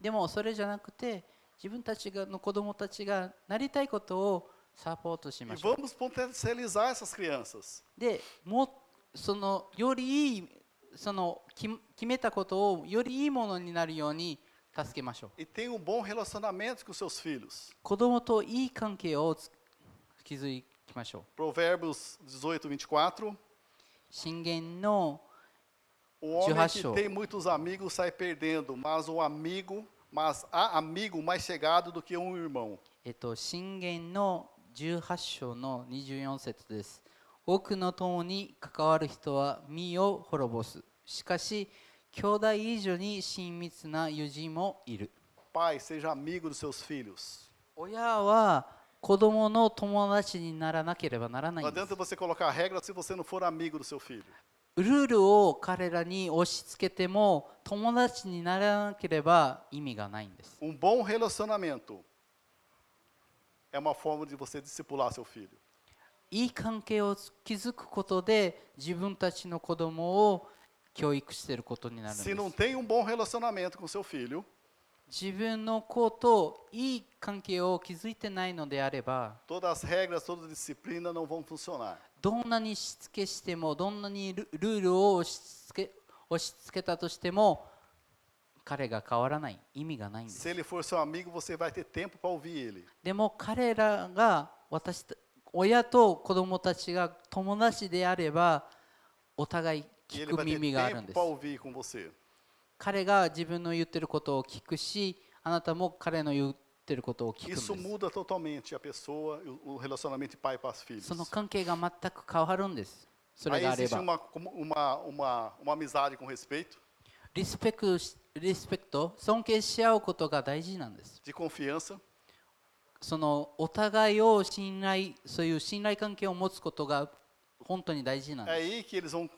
でもそれじゃなくて自分たちがの子供たちがなりたいことをサポートし E ましょう vamos potencializar essas crianças. でもうそのよりいいその決決めたことをよりいいものになるように 助けましょう E tenha um bom relacionamento com seus filhos. 子供といい関係をつ築いていきましょう Provérbios 18, 24. 信玄の O homem que Churrasco. tem muitos amigos sai perdendo, mas o amigo, mas há amigo mais chegado do que um irmão. えっと信玄の18章の24節です 多くの友に関わる人は身を滅ぼすしかし 兄弟以上に親密な友人もいる。親は子供の友達にならなければならないんです。ルールを彼らに押し付けても友達にならなければ意味がないんです。いい関係を築くことで自分たちの子供を教育してることになる。自分の子といい関係を築いてないのであれば、どんなにしつけしても、どんなにルールを押しつけ,押し付けたとしても、彼が変わらない意味がないで。も彼らが私親と子供たちが友達であれば、お互い聞く耳があるんです。彼が自分の言ってることを聞くし、あなたも彼の言ってることを聞くん。その関係が全く変わるんです。それがあれば。リスペクトリスペク、尊敬し合うことが大事なんです。そのお互いを信頼、そういう信頼関係を持つことが本当に大事なんです。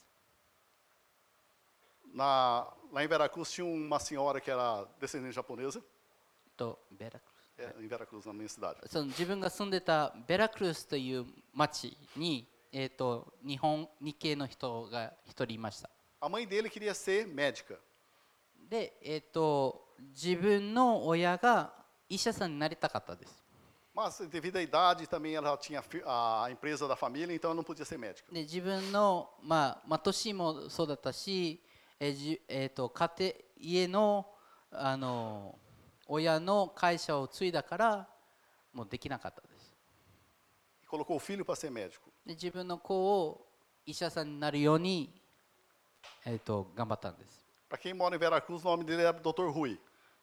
Na, lá em Veracruz tinha uma senhora que era descendente japonesa, とベラクルス é, em Veracruz, na minha cidade. その自分が住んでたベラクルスという町に、えー、と日本日系の人が一人いました A mãe dele queria ser médica. で、えー、と自分の親が医者さんになりたかったです Mas devido à idade, também ela tinha fi- a empresa da família, então ela não podia ser médica. で自分の、まあまあ、年もそうだったし、 えーじえー、と家庭家のあの親の会社を継いだからもうできなかったです E colocou o filho para ser médico. で自分の子を医者さんになるように、えー、と頑張ったんです Para quem mora em Veracruz, o nome dele era Dr. Rui.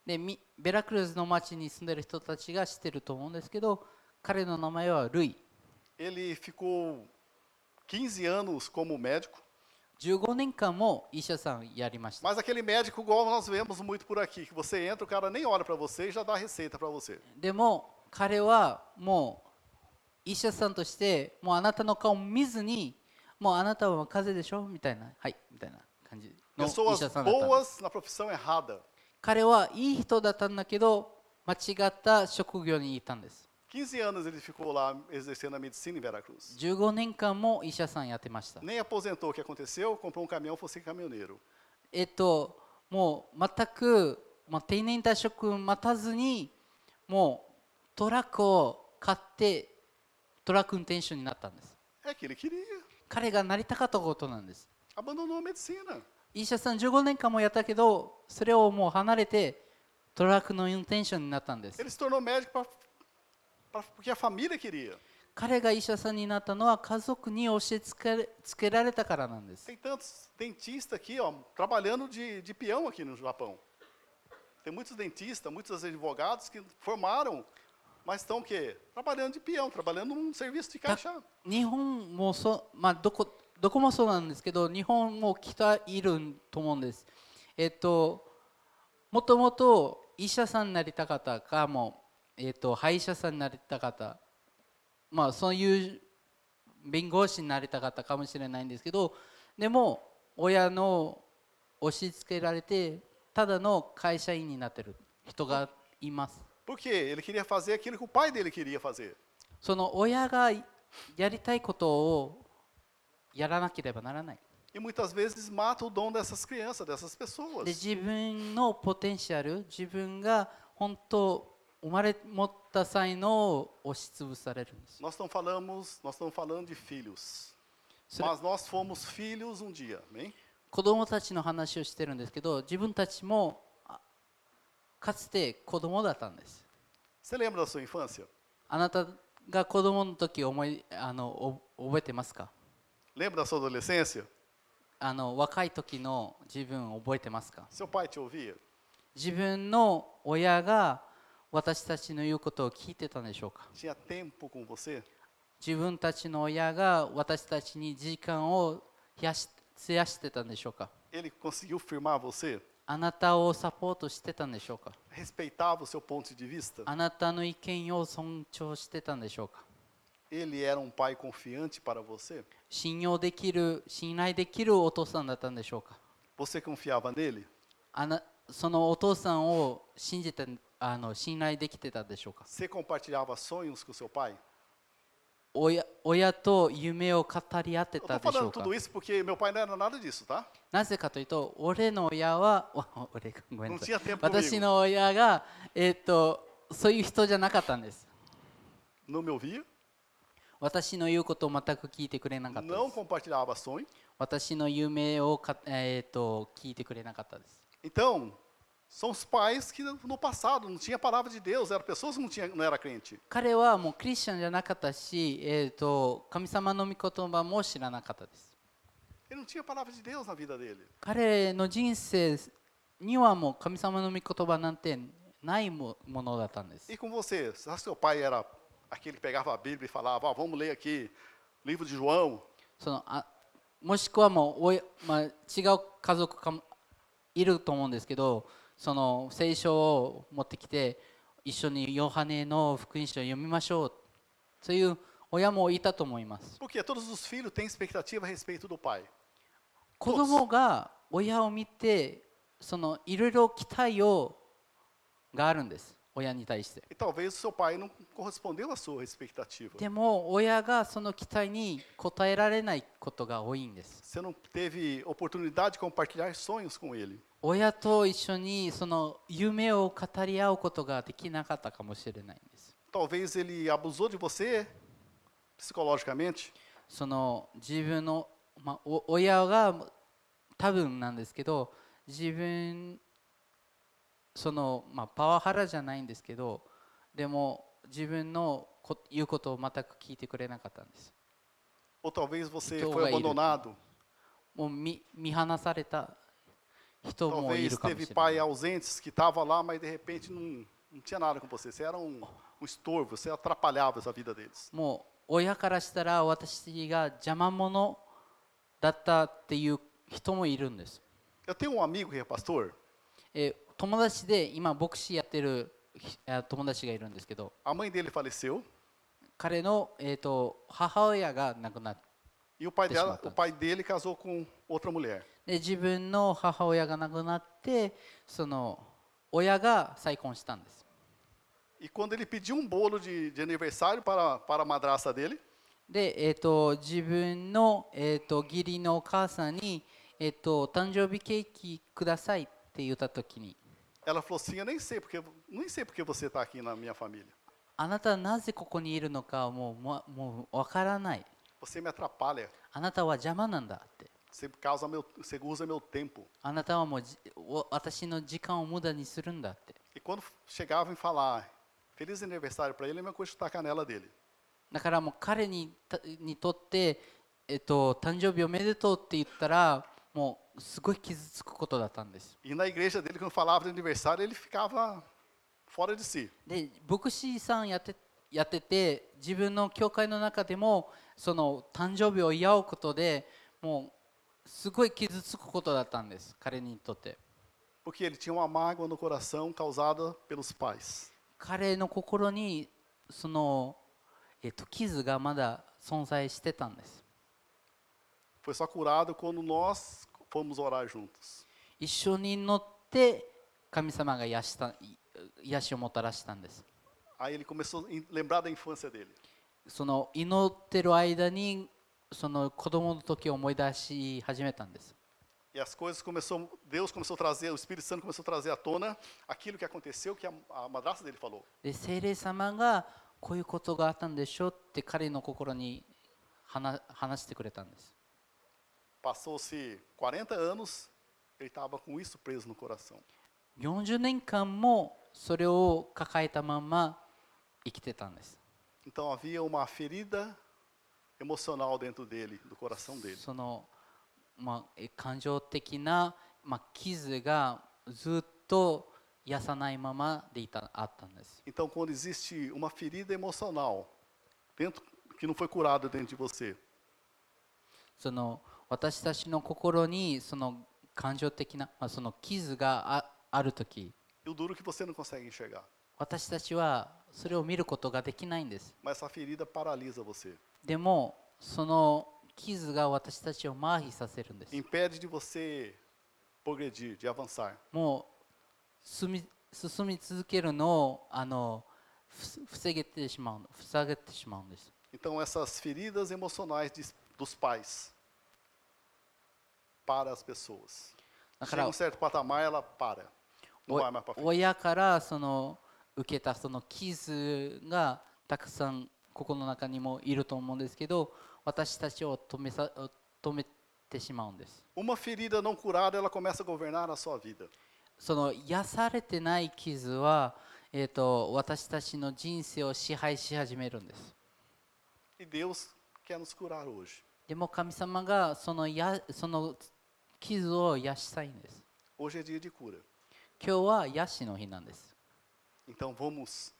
でみベラクルズの町に住んでる人たちが知ってると思うんですけど彼の名前はルイ Ele ficou 15 anos como médico, mas aquele médico igual nós vemos muito por aqui, que você entra, o cara nem olha para você e já dá receita para você. でも彼はもう医者さんとしてもうあなたの顔見ずにもうあなたは風邪でしょみたいなはいみたいな感じの医者さんだった.彼はいい人だったんだけど間違った職業にいたんです15年間も医者さんやってました。何が起こったのか、15年間も医者さんやってました。何が起こったのか、15年間も医者さんやってました。えっと、もう全く、まあ、定年退職待たずに、もうトラックを買って、トラック運転手になったんです。É, que ele 彼がなりたかったことなんです。Abandonou a medicina. 医者さん15年間もやったけど、それをもう離れて、トラックの運転手になったんです。Ele se tornou médico pra... porque a família queria. 彼が医者さんになったのは家族に教えつけつけられたからなんです Tem tantos dentistas aqui, ó, trabalhando de, de peão aqui no Japão. Tem muitos dentistas, muitos advogados que formaram, mas estão o quê? Trabalhando de peão, trabalhando num serviço de caixa. 日本もそう、まあ、どこどこもそうなんですけど日本も人いると思うんですえっともともと医者さんになりたかったかもう、 えっと、歯医者さんになりたかったまあそういう弁護士になりたかったかもしれないんですけどでも親の押し付けられてただの会社員になってる人がいます Por quê? Ele queria fazer aquilo que o pai dele queria fazer. その親がやりたいことをやらなければならない E muitas vezes mata o dom dessas crianças, dessas で pessoas. 自分のポテンシャル自分が本当生まれ持った才能を押しつぶされるんです Nós não falamos, nós estamos falando de filhos. それ Mas nós fomos filhos um dia, amém? 子供たちの話をしてるんですけど自分たちもあかつて子供だったんです Você lembra da sua infância? あなたが子供の時思いあのお覚えてますか Lembra da sua adolescência? あの若い時の自分覚えてますか Seu pai te ouvia? 自分の親が私たちの言うことを聞いてたんでしょうか?自分たちの親が私たちに時間を増やし費やしてたんでしょうか?あなたをサポートしてたんでしょうか?あなたの意見を尊重してたんでしょうか？Ele era um pai confiante para você? 信用できる信頼できるお父さんだったんでしょうか？Você confiava nele? あなそのお父さんを信じてあの信頼できてたでしょうか？親,親と夢を語り合ってたでしょうか？なぜかというと、俺の親は、私の親が、えー、とそういう人じゃなかったんです。私の言うことを全く聞いてくれなかったです。私の夢を、えー、と聞いてくれなかったです。são os pais que no passado não tinha palavra de Deus, eram pessoas que não tinha, não era crente. 彼はもうクリスチャンじゃなかったし、えっと神様の御言葉も知らなかったです Ele não tinha palavra de Deus na vida dele. 彼の人生にはもう神様の御言葉なんてないもものだったんです E com você, será que seu pai era aquele que pegava a Bíblia e falava, "Ó, vamos ler aqui, livro de João? そのあもしくはもうおい、まあ、違う家族かもいると思うんですけど その聖書を持ってきて一緒にヨハネの福音書を読みましょうという親もいたと思います。子供が親を見てそのいろいろ期待をがあるんです、親に対して。でも親がその期待に応えられないことが多いんです。親と一緒にその夢を語り合うことができなかったかもしれないんです Talvez ele abusou de você psicologicamente? その自分の、まあ、お親が多分なんですけど自分その、まあ、パワハラじゃないんですけどでも自分のこ言うことを全く聞いてくれなかったんです Ou talvez você foi abandonado? もう見見放された Talvez るかもし teve れな pai い ausentes que estava lá, mas de repente não, não tinha nada com você. Você era um, um estorvo, você atrapalhava a vida deles. もう親からしたら私が邪魔者だったっていう人もいるんです。 Eu tenho um amigo que é pastor. えー友達で今牧師やってるひあ友達がいるんですけど A mãe dele faleceu 彼の、えー、と母親が亡くなって e o pai, Deixa eu dela, matar. o pai dele casou com outra mulher. で自分の母親が亡くなってその親が再婚したんです E quando ele pediu um bolo de, de aniversário para, para a madrasta dele, で、えー、と自分の、えー、と義理のお母さんに、えー、と誕生日ケーキくださいって言った時に ela falou assim: Eu nem sei porque, nem sei porque você está aqui na minha família. あなたはなぜここにいるのかもうもうもうわからない Você me atrapalha. あなたは邪魔なんだって Você, causa meu, você usa meu tempo. あなたはもうじお私の時間を無駄にするんだって E quando chegavam em falar feliz aniversário para ele, a mesma coisa de chutar a canela dele. だからもう彼にたにとって、えっと、誕生日おめでとうって言ったらもうすごい傷つくことだったんです E na igreja dele, quando falava de aniversário, ele ficava fora de si. で牧師さんやってやってて自分の教会の中でもその誕生日を祝うことでもう すごい傷つくことだったんです彼にとって Porque ele tinha uma mágoa no coração causada pelos pais. 彼の心にその、えっと、傷がまだ存在してたんです Foi só curado quando nós fomos orar juntos. 一緒に乗って神様が癒した癒しをもたらしたんです Aí ele começou a lembrar da infância dele. その祈ってる間にその子供の時を思い出し始めたんです E as coisas começou, Deus começou a trazer, o Espírito Santo começou a trazer à tona aquilo que aconteceu que a, a madrasta dele falou. で聖霊様がこういうことがあったんでしょって彼の心に話話してくれたんです Passou-se 40 anos, ele estava com isso preso no coração. 40年間もそれを抱えたまんま生きてたんです Então havia uma ferida emocional dentro dele, do coração dele. その、まあ、え感情的な、まあ、傷がずっと癒さないままでいたあったんです Então, quando existe uma ferida emocional dentro que não foi curada dentro de você, その私たちの心にその感情的な、まあ、その傷があある時 e o duro é que você não consegue enxergar. 私たちは それを見ることができないんです Mas essa ferida paralisa você, でもその傷が私たちを麻痺させるんです impede de você progredir, de avançar. もう進み進み続けるのをあのふ防げてしまうの塞げてしまうんです Então, essas feridas emocionais de- dos pais para as pessoas. Da Chega cara- um certo patamar, ela para. Não お vai mais para frente. 親からその 受けたその傷がたくさん心の中にもいると思うんですけど私たちを止めさ止めてしまうんです Uma ferida não curada, ela começa a governar a sua vida. その癒されてない傷は、えー、と私たちの人生を支配し始めるんです E Deus quer nos curar hoje. でも神様がそのやその傷を癒したいんです Hoje é dia de cura. 今日は癒しの日なんです Então vamos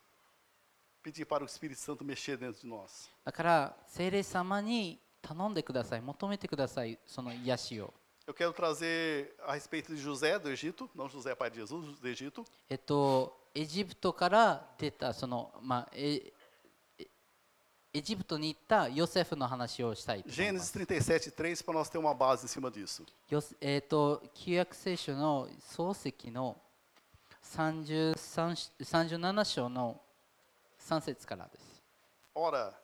pedir para o Espírito Santo mexer dentro de nós. だから聖霊様に頼んでください求めてくださいその癒しを Eu quero trazer a respeito de José do Egito, não José pai de Jesus, do Egito. えっと、エジプトから出たその、まあ、ええエジプトに行ったヨセフの話をしたいと思いま Gênesis す。 37, 3, para nós ter uma base em cima disso. よせえっと旧約聖書の漱石の33 37章の3節からです。 Ora,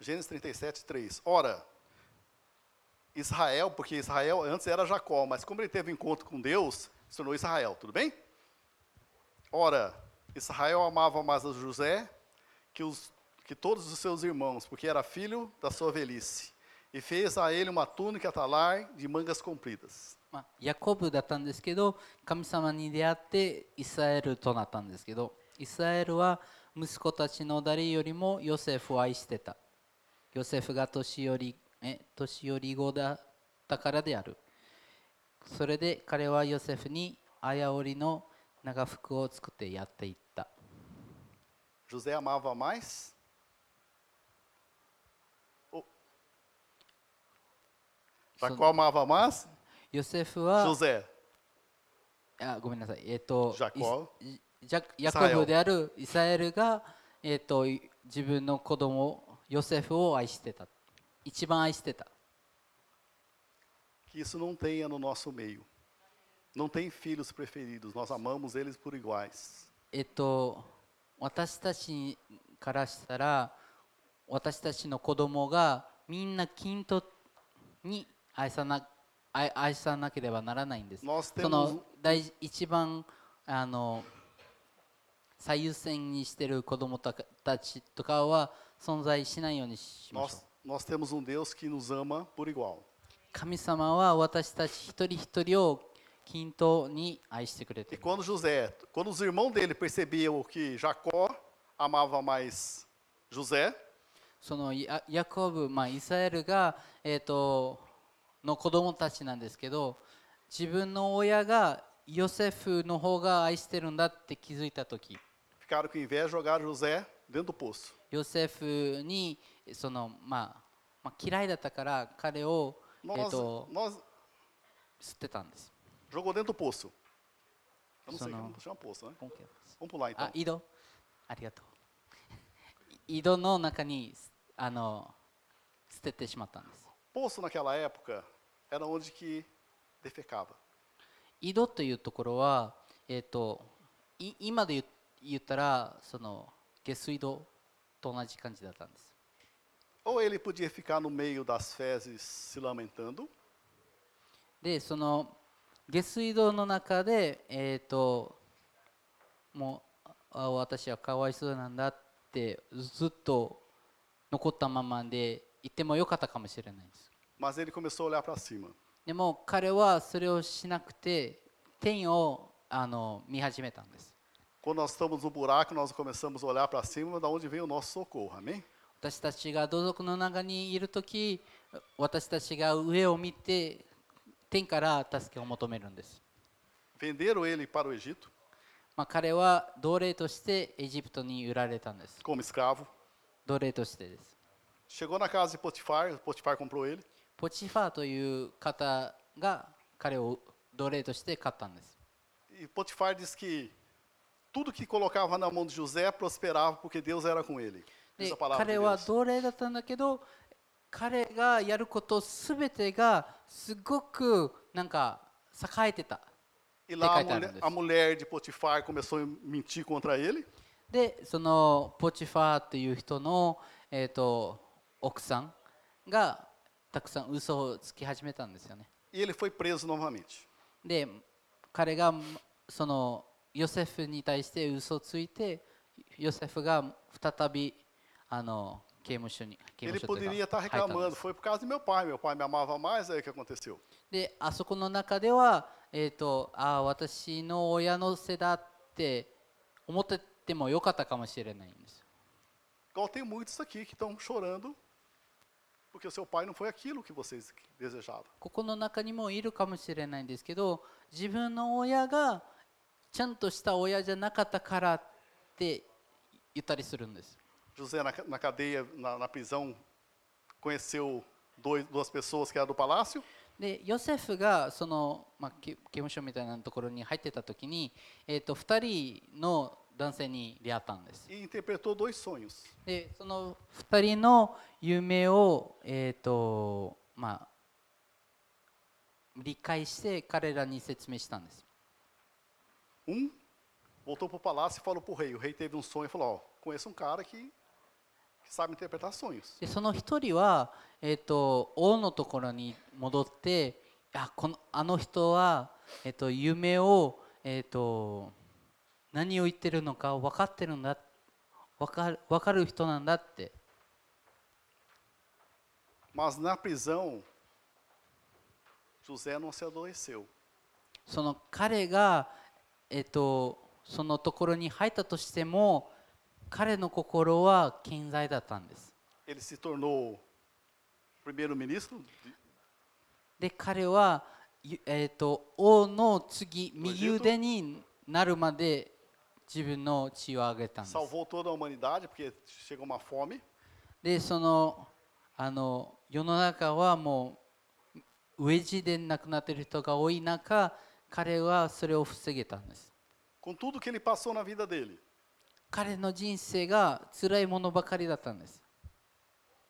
Gênesis 37, 3. Ora, Israel, porque Israel antes era Jacó, mas como ele teve encontro com Deus, se tornou Israel, tudo bem? Ora, Israel amava mais a José que, os, que todos os seus irmãos, porque era filho da sua velhice, e fez a ele uma túnica talar de mangas compridas. まあ、ヤコブだったんですけど神様に出会ってイスラエルとなったんですけどイスラエルは息子たちの誰よりもヨセフを愛してたヨセフが年寄りえ年寄り子だったからであるそれで彼はヨセフに綾織の長服を作ってやっていった José amava mais? Jacó amava mais? ヨセフは José. あごめんなさい、えっとジャコイスジャヤコブであるイスラエルが、えっとい自分の子供ヨセフを愛してた一番愛してた Que isso não tenha no nosso meio. Não tem filhos preferidos, nós amamos eles por iguais. えっと私たちからしたら私たちの子供がみんな均等に愛さな愛,愛さなければならないんです。その一番あの最優先にしている子供たちとかは存在しないようにしましょう。神様は私たち一人一人を均等に愛してくれている。quando José、そのヤ,ヤコブ、まあ、イサエルが、えっ、と、の子供たちなんですけど自分の親がヨセフの方が愛してるんだって気づいた時 ficaram com inveja e jogaram José dentro do poço. ヨセフにその、まあまあ、嫌いだったから彼を、え Nós, ー、と nós 捨てたんです jogou dentro do poço. Eu não Isso sei não. como chama poço, né? 今回 Vamos pular あ então. 井戸ありがとう井戸の中にあの捨ててしまったんです Poço naquela época era onde que defecava. 井戸というところは、えー、とい今で言言ったらその下水道と同じ感じだったんです。Ou ele podia ficar no meio das fezes se lamentando, でその下水道の中でえっ、ともうあ私はかわいそうなんだってずっと残ったままで行ってもよかったかもしれないです Mas ele começou a olhar para cima. でも彼はそれをしなくて天をあの見始めたんです Quando nós estamos no buraco, nós começamos a olhar para cima, da onde vem o nosso socorro. Amém? 私たちが同族の中にいる時私たちが上を見て天から助けを求めるんです、 Venderam ele para o Egito まあ、彼は奴隷としてエジプトに売られたんです como escravo. 奴隷としてです Chegou na casa de Potifar, Potifar comprou ele. ポチファーという方が彼を奴隷として買ったんです E Potifar diz que tudo que colocava na mão de José prosperava porque Deus era com ele. Diz で a palavra 彼は.奴隷だったんだけど彼がやることすべてがすごくなんか栄えてた E lá a mulher, a mulher de Potifar começou a mentir contra ele. でそのポチファーっていう人の、えー、と奥さんがたくさん嘘をつき始めたんですよね。で、彼がそのヨセフに対して嘘をついて、ヨセフが再びあの刑務所に刑務所で,で、あそこの中では、えー、とあ私の親のせいだって思っててもよかったかもしれないんです。Porque o seu pai não foi aquilo que vocês desejavam. ここの中にもいるかもしれないんですけど自分の親がちゃんとした親じゃなかったからって言ったりするんです José, na, na cadeia, na, na prisão, conheceu dois, duas pessoas que eram do palácio. でヨセフがその、まあ、刑刑務所みたいなところに入ってた時に、えー、と2人の男性に出会ったんです e. でその2人の夢を、えーとまあ、理解して彼らに説明したんです Um voltou para o palácio e falou para o rei. O rei teve um sonho e falou: Ó, conheço um cara que, que sabe interpretar sonhos. でその一人は、えー、と王のところに戻ってあこのあの人は、えー、と夢を、えー、と何を言ってるのか分かってるんだ分かる分かる人なんだって Mas na prisão, José não se adoeceu. その彼が、えー、とそのところに入ったとしても彼の心は健在だったんです Ele se tornou primeiro-ministro? で彼は、ゆえー、と王の次右腕になるまで自分の血を上げたんです Salvou toda a humanidade, porque chegou uma fome. でそのあの世の中はもう飢え死で亡くなっている人が多い中彼はそれを防げたんです Com tudo que ele passou na vida dele, 彼の人生が辛いものばかりだったんです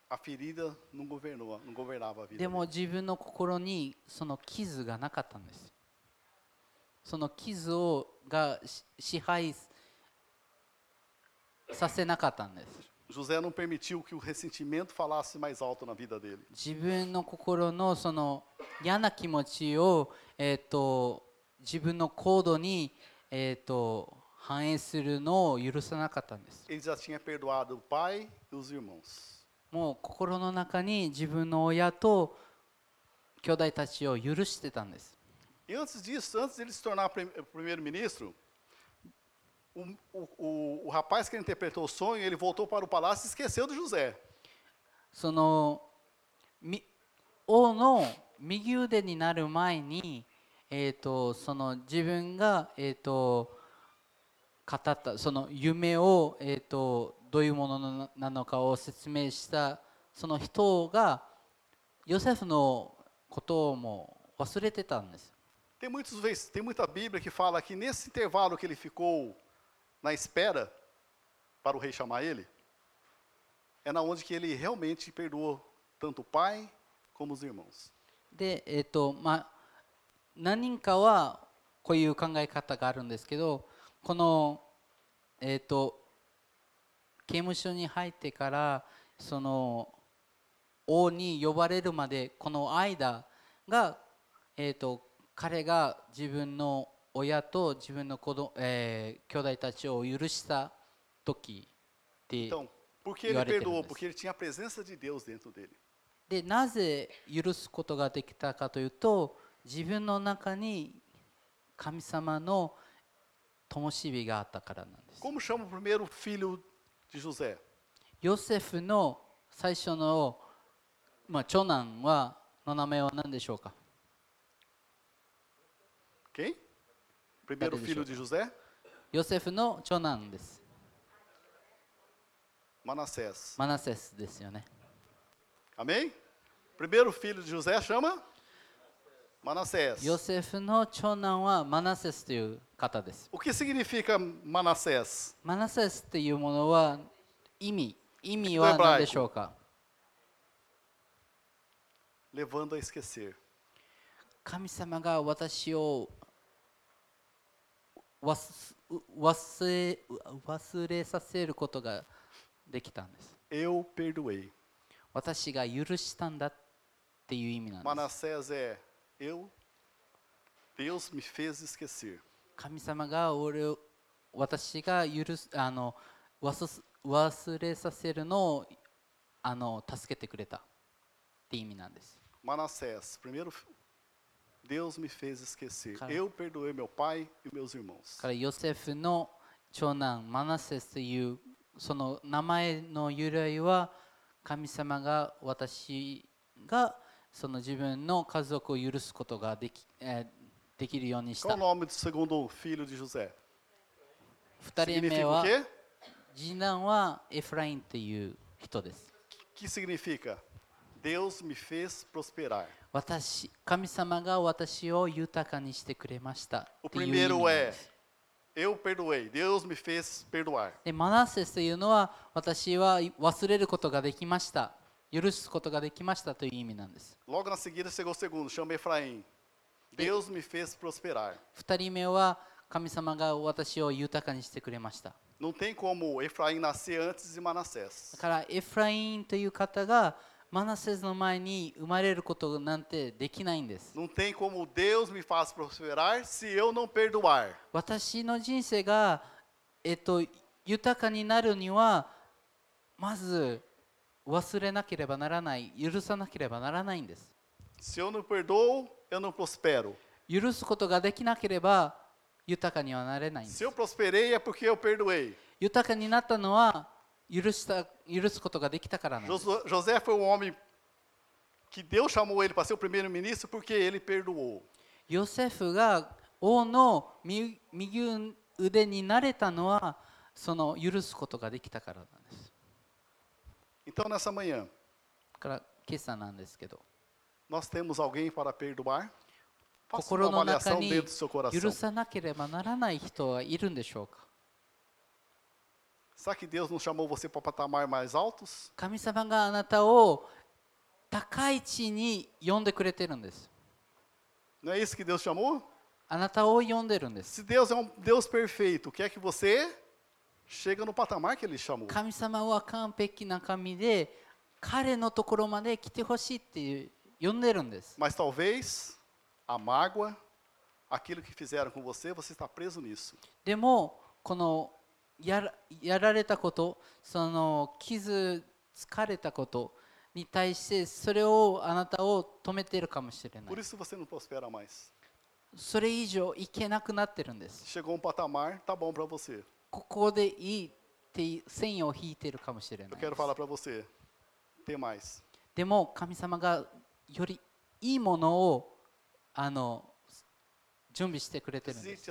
a ferida não governou, não governava a vida. で.も自分の心にその傷がなかったんですその傷をがし支配させなかったんです José não permitiu que o ressentimento falasse mais alto na vida dele. 自分の心のその嫌な気持ちを、えー、と自分の行動に、えー、と反映するのを許さなかったんです Ele já tinha perdoado o pai e os irmãos. もう心の中に自分の親と兄弟たちを許してたんです E antes disso, antes de ele se tornar primeiro-ministro, o, o, o, o rapaz que interpretou o sonho, ele voltou para o palácio e esqueceu do José. その王の右腕になる前に、えー、とその自分が、えー、と語ったその夢を、えー、とどういうものなのかを説明したその人がヨセフのことをも忘れてたんです。Tem, muitos, vezes- tem muita Bíblia que fala que nesse intervalo que ele ficou na espera para o rei chamar ele, é na onde que ele realmente perdoou tanto o pai como os irmãos. で、えっ、と、まあ、何人かはこういう考え方があるんですけど、この、えっ、と、刑務所に入ってから、その、王に呼ばれるまで、この間が、えっ、と、 彼が自分の親と自分の子ど、えー、兄弟たちを許した時で言われているん。なぜ許すことができたかというと、自分の中に神様の灯火があったからなんです。ヨセフの最初の、まあ、長男はの名前は何でしょうか？Quem? Primeiro Cadê, filho deixa de José? ヨセフの長男です。 Manassés. マナセスですよね。 Amém? Primeiro filho de José chama Manassés. ヨセフの長男はマナセスという方です。 O que significa Manassés? マナセスというものは意味、意味どはヘブライク何でしょうか Levando a esquecer. 神様が私を 忘忘れ忘れさせることができたんです。Eu perdoei. 私が許したんだっていう意味なんです。Manassés é eu. Deus me fez esquecer. 神様が俺を私が許すあの忘す忘れさせるのをあの助けてくれたって意味なんです。Manassés, primeiro Deus me fez esquecer. Eu perdoei meu pai e meus irmãos. からヨセフの長男マナセスというその名前の由来は神様が私がその自分の家族を許すことができ,、えー、できるようにした。二人目は次男はエフラインという人です。Deus me fez prosperar. 私神様が私を豊かにしてくれました。 O っていう意味なん primeiro で é す eu perdoei. Deus me fez perdoar. でマナセスというのは私は忘れることができました。許すことができましたという意味なんです。 Logo na seguida chegou o segundo, chama Efraim. Deus me fez prosperar. 二人目は神様が私を豊かにしてくれました。 Não tem como Efraim nascer antes de Manassés. だからエフラインという方が マナセスの前に生まれることなんてできないんです。私の人生が、えっと、豊かになるには、まず忘れなければならない、許さなければならないんです。許すことができなければ、豊かにはなれないんす。Se eu prosperei, é porque 豊かになったのは、許した。許すことができたからなんです José foi um homem que Deus chamou ele para ser o primeiro-ministro porque ele perdoou. ヨセフが王の右右腕になれたのはその許すことができたからなんです Então, nessa manhã, だから今朝なんですけど nós temos alguém para perdoar? 心の中に許.さなければならない人はいるんでしょうか Será que Deus não chamou você para patamares mais altos? 神様があなたを高い地に呼んでくれてるんです Não é isso que Deus chamou? あなたを呼んでるんです Se Deus é um Deus perfeito, quer que você chega no patamar que Ele chamou. 神様は完璧な神で彼のところまで来てほしいっていう呼んでるんです Mas talvez a mágoa, aquilo que fizeram com você, você está preso nisso. でもこのやら やられたことその傷つかれたことに対してそれをあなたを止めてるかもしれない Por isso você não prospera mais. それ以上いけなくなってるんです Chegou um patamar, tá bom para você. ここでいいって線を引いてるかもしれない Eu で quero す falar para você, tem mais. でも神様がよりいいものをあの準備してくれてるんです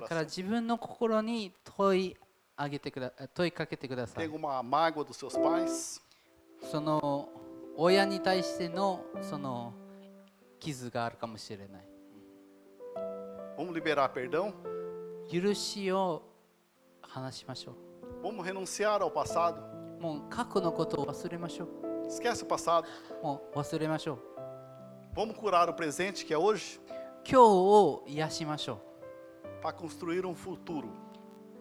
だから.自分の心に問い上げてくだ問いかけてください?その親に対してのその傷があるかもしれない?許しを話しましょ?うもう過去のことを忘れましょ.うもう忘れましょう Vamos curar o presente que é hoje 今日を癒しましょう。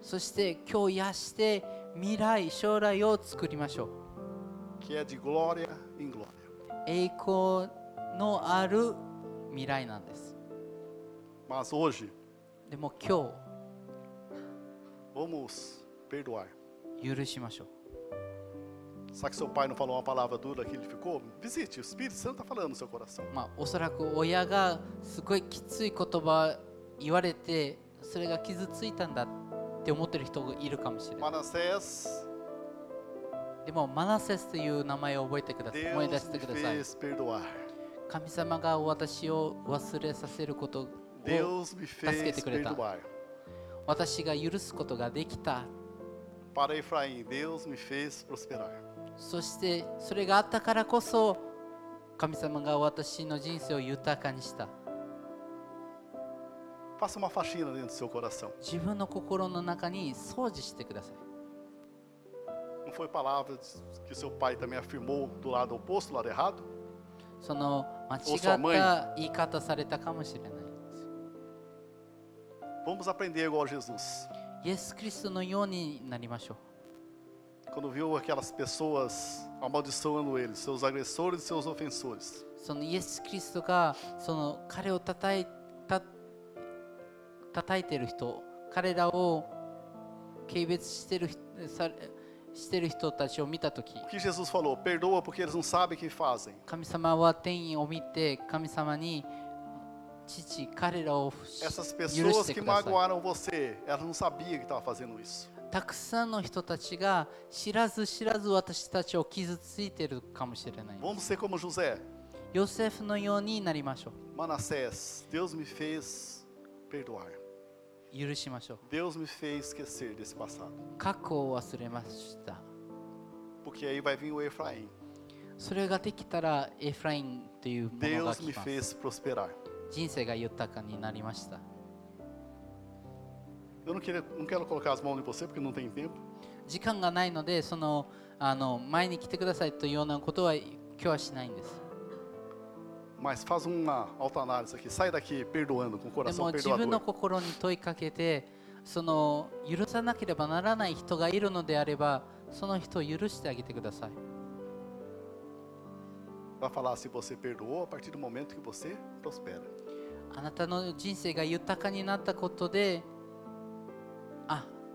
そして今日癒して未来、将来を作りましょう。栄光のある未来なんです。でも今日、許しましょう。Será que seu pai não falou uma palavra dura que ele ficou? Visite, o Espírito Santo está falando no seu coração. まあ、おそらく親がすごいきつい言葉言われてそれが傷ついたんだって思ってる人がいるかもしれない Manassés, でもマナセスという名前を覚えてください思い出 Deus し me てください fez perdoar. 神様が私を忘れさせることを Deus me fez Tasquete, Creta. perdoar. 私が許すことができた Para Efraim, Deus me fez prosperar. そしてそれがあったからこそ神様が私の人生を豊かにした Faça uma faxina dentro do seu coração. 自分の心の中に掃除してください Não foi palavras que seu pai também afirmou do lado oposto, do lado errado? その間違った言い方されたかもしれない Vamos aprender igual Jesus. イエス・キリストのようになりましょう Quando viu aquelas pessoas amaldiçoando ele, seus agressores e seus ofensores. そのイエス・キリストがその彼を叩いた叩いてる人彼らを軽蔑してる人さしてる人たちを見た時 O que Jesus falou? Perdoa porque eles não sabem o que fazem. 神様は天意を見て神様に父彼らを Essas 許 pessoas して que ください magoaram você, elas não sabiam que estavam fazendo isso. たくさんの人たちが知らず知らず私たちを傷ついてるかもしれない Vamos ser como José. ヨセフのようになりましょ Manassés, Deus me fez perdoar. う許しましょう Deus me fez esquecer desse passado. 過去を忘れました Porque aí vai vir o Efraim. それができたらエフラインというものが Deus me 来ます fez prosperar. 人生が豊かになりました Eu não, queria, não quero colocar as mãos em você porque não tem tempo. 時間がないのでそのあの前に来てくださいというようなことは今日はしないんです Mas faz uma autoanálise aqui. Sai daqui perdoando, com o で coração も自分の perdoador. 心に問いかけてその許さなければならない人がいるのであればその人を許してあげてください Vai falar se você perdoou a partir do momento que você prospera. あなたの人生が豊かになったことであ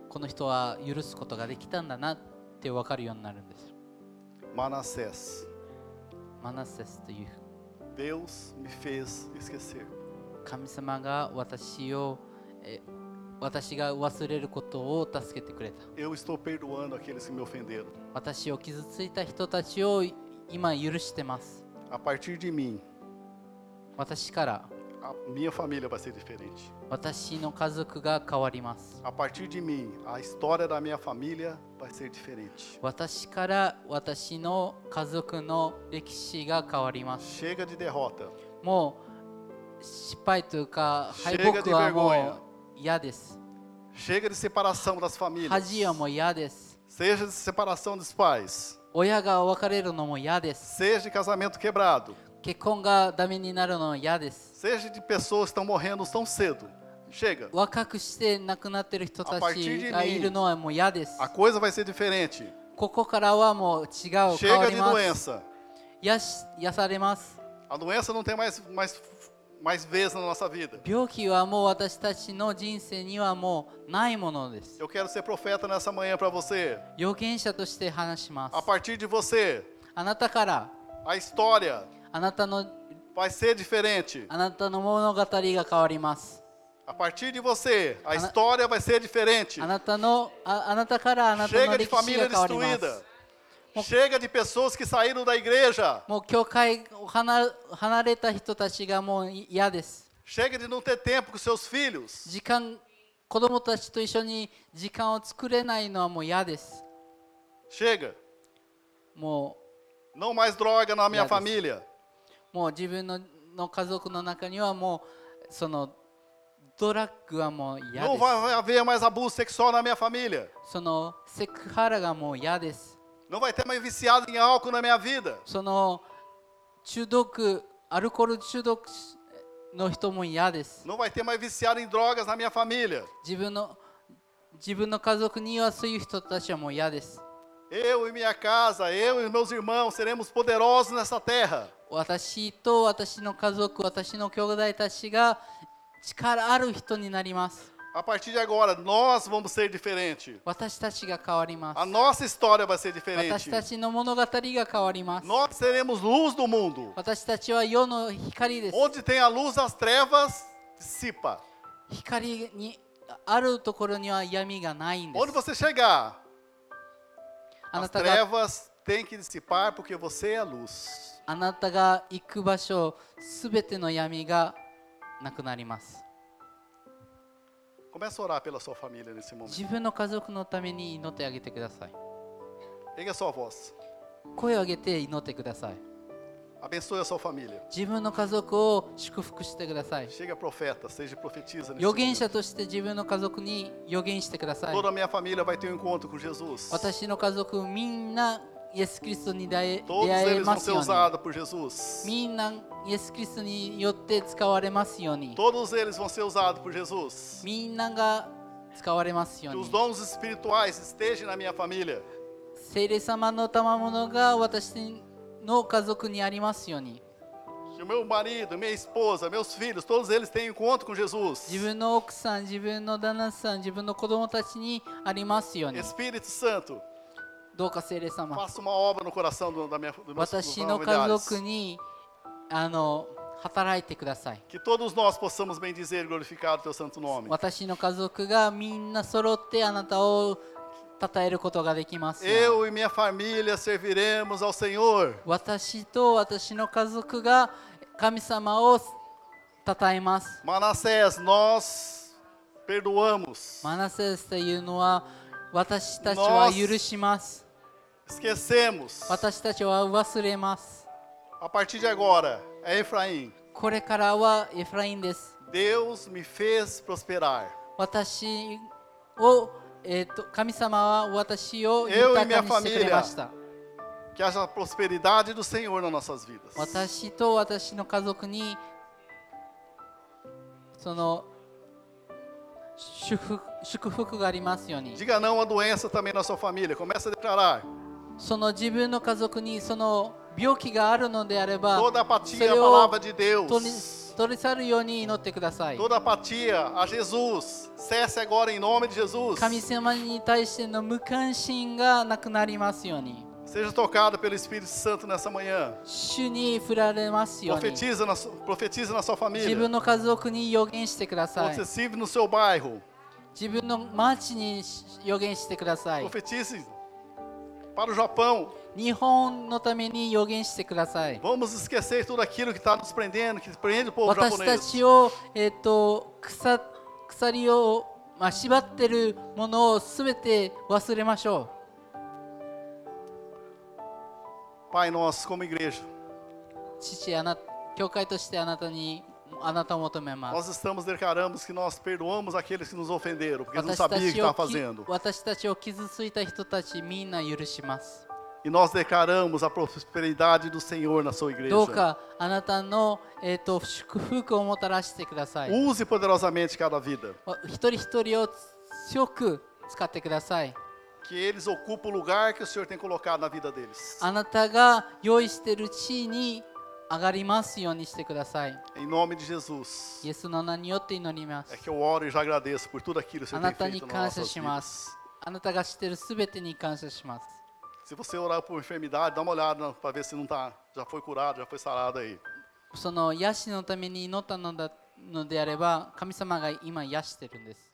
この人は許すことができたんだなって分かるようになるんです。Manassés, マナセスという。Deus me fez esquecer. 神様が私をえ私が忘れることを助けてくれた。Eu estou perdoando aqueles que me ofenderam. 私を傷ついた人たちを今許してます。A partir de mim, 私から a minha família vai ser diferente. 私の家族が変わります A partir de mim, a história da minha família vai ser diferente. 私から私の家族の歴史が変わります Chega de derrota. もう失敗というか敗 Chega 北 de はも vergonha. う嫌です Chega de separação das 恥 famílias. はもう嫌です Seja de separação dos pais. 親が別れるのも嫌です Seja de casamento quebrado. Seja de pessoas que estão morrendo tão cedo. Chega. A partir de mim, a coisa vai ser diferente. Chega de doença. A doença não tem mais, mais, mais vez na nossa vida. Eu quero ser profeta nessa manhã para você. A partir de você, a história あなたの vai ser diferente. あなたの物語が変わります。 A partir de você, a história vai ser diferente. あなたのああなたからあなたの Chega de 歴史 família が変わりま destruída. す。 Chega de pessoas que saíram da igreja. もう教会を離離れた人たちがもう嫌です。 Chega de não ter tempo com seus filhos. 時間子供たちと一緒に時間を作れないのはもう嫌です。 Chega. も Não mais droga na minha Obrigado. família. うもう自分のの家族の中にはもうそのドラッグはもう嫌 Não です。 vai haver mais abuso sexual na minha família. そのセクハラがもう嫌です。 Não vai ter mais viciado em álcool na minha vida. その中毒アルコール中毒の人も嫌です。 Não vai ter mais viciado em drogas na minha família. 自分の自分の家族にはそういう人たちはもう嫌です。 Eu e minha casa, eu e meus irmãos seremos poderosos nessa terra. 私と私の家族、私の兄弟たちが力ある人になります。 A partir de agora, nós vamos ser diferente. 私たちが変わりま A す nossa história vai ser 私 diferente. たちの物語が変わります Nós seremos luz do mundo. 私たちは世の光です Onde tem a luz, as trevas dissipa. 光にあるところには闇がないんで Onde す você chegar, あな as たが trevas têm que dissipar porque você é a luz. あなたが行く場所すべての闇がなくなります。自分の家族のために祈ってあげてください。声を上げて祈ってください。自分の家族を祝福してください。預言者として自分の家族に預言してください。私の家族みんな イエス・キリストに出会え Todos 出会え eles ま vão す ser ように usados por Jesus. みんなイエス・キリストによって使われますように Todos eles vão ser usados por Jesus. みんなが使われますよ Que う os に dons espirituais estejam na minha família. 聖霊様の賜物が私の家族にありますように Que o meu marido, minha esposa, meus filhos, todos eles tenham encontro com Jesus. 自分の奥さん自分の旦那さん自分の子供たちにありますように Espírito Santo, どうか聖霊様、私の家族にあの働いてください。私の家族がみんな揃ってあなたを讃えることができます。私と私の家族が神様を讃えます。マナセス、nós perdoamos。マナセスというのは私たちは許します。esquecemos. 私たちは忘れます。 A partir de agora, é Efraim. これからはエフラインです。 Deus me fez prosperar. 私を、えー、と神様は私を Eu e 豊 minha かにしてくれました。 Que haja a prosperidade do Senhor nas nossas vidas. 私と私の家族にその祝福祝福がありますように。 Diga não à doença também na sua família. Comece a declarar. その自分の家族にその病気があるのであれば Toda そ apatia れ à を palavra de 取り Deus. 取り去るように祈ってください Toda apatia a Jesus. Cesse agora em nome de Jesus. 神様に対しての無関心がなくなりますように Seja tocado pelo Espírito Santo nessa manhã. Profetiza na, profetiza na sua 自分 família. の家族に予言してください Você vive no seu bairro. 自分の町に予言してください Profetize para o Japão. 日本のために予言してください Vamos esquecer tudo aquilo que está nos prendendo, que prende o povo 私た japonês. ちを、えー、と鎖鎖を、まあ、縛ってるものをすべて忘れましょう Pai, nós, como igreja, 父あな教会としてあなたに nós estamos declaramos que nós perdoamos aqueles que nos ofenderam, porque eles não 私た sabiam o que ちを estavam き fazendo. 私たちを傷ついた人たちみんな許します E nós declaramos a prosperidade do Senhor na sua igreja. どうかあなたの、えー、と祝福をもたらしてください Use poderosamente cada vida. 一人一人を強く使ってください Que eles ocupem o lugar que o Senhor tem colocado na vida deles. あなたが用意している地位に 上がりますようにしてください Em nome de Jesus. イエスの名によって祈ります É que eu oro e já agradeço por tudo aquilo que な tem たに feito nas 感謝 nossas しま vidas. すあなたが知っているすべてに感謝します Se você orar por enfermidade, dá uma olhada para ver se não tá, já foi curado, já foi sarado aí. その癒しのために祈ったのだのであれば神様が今癒してるんです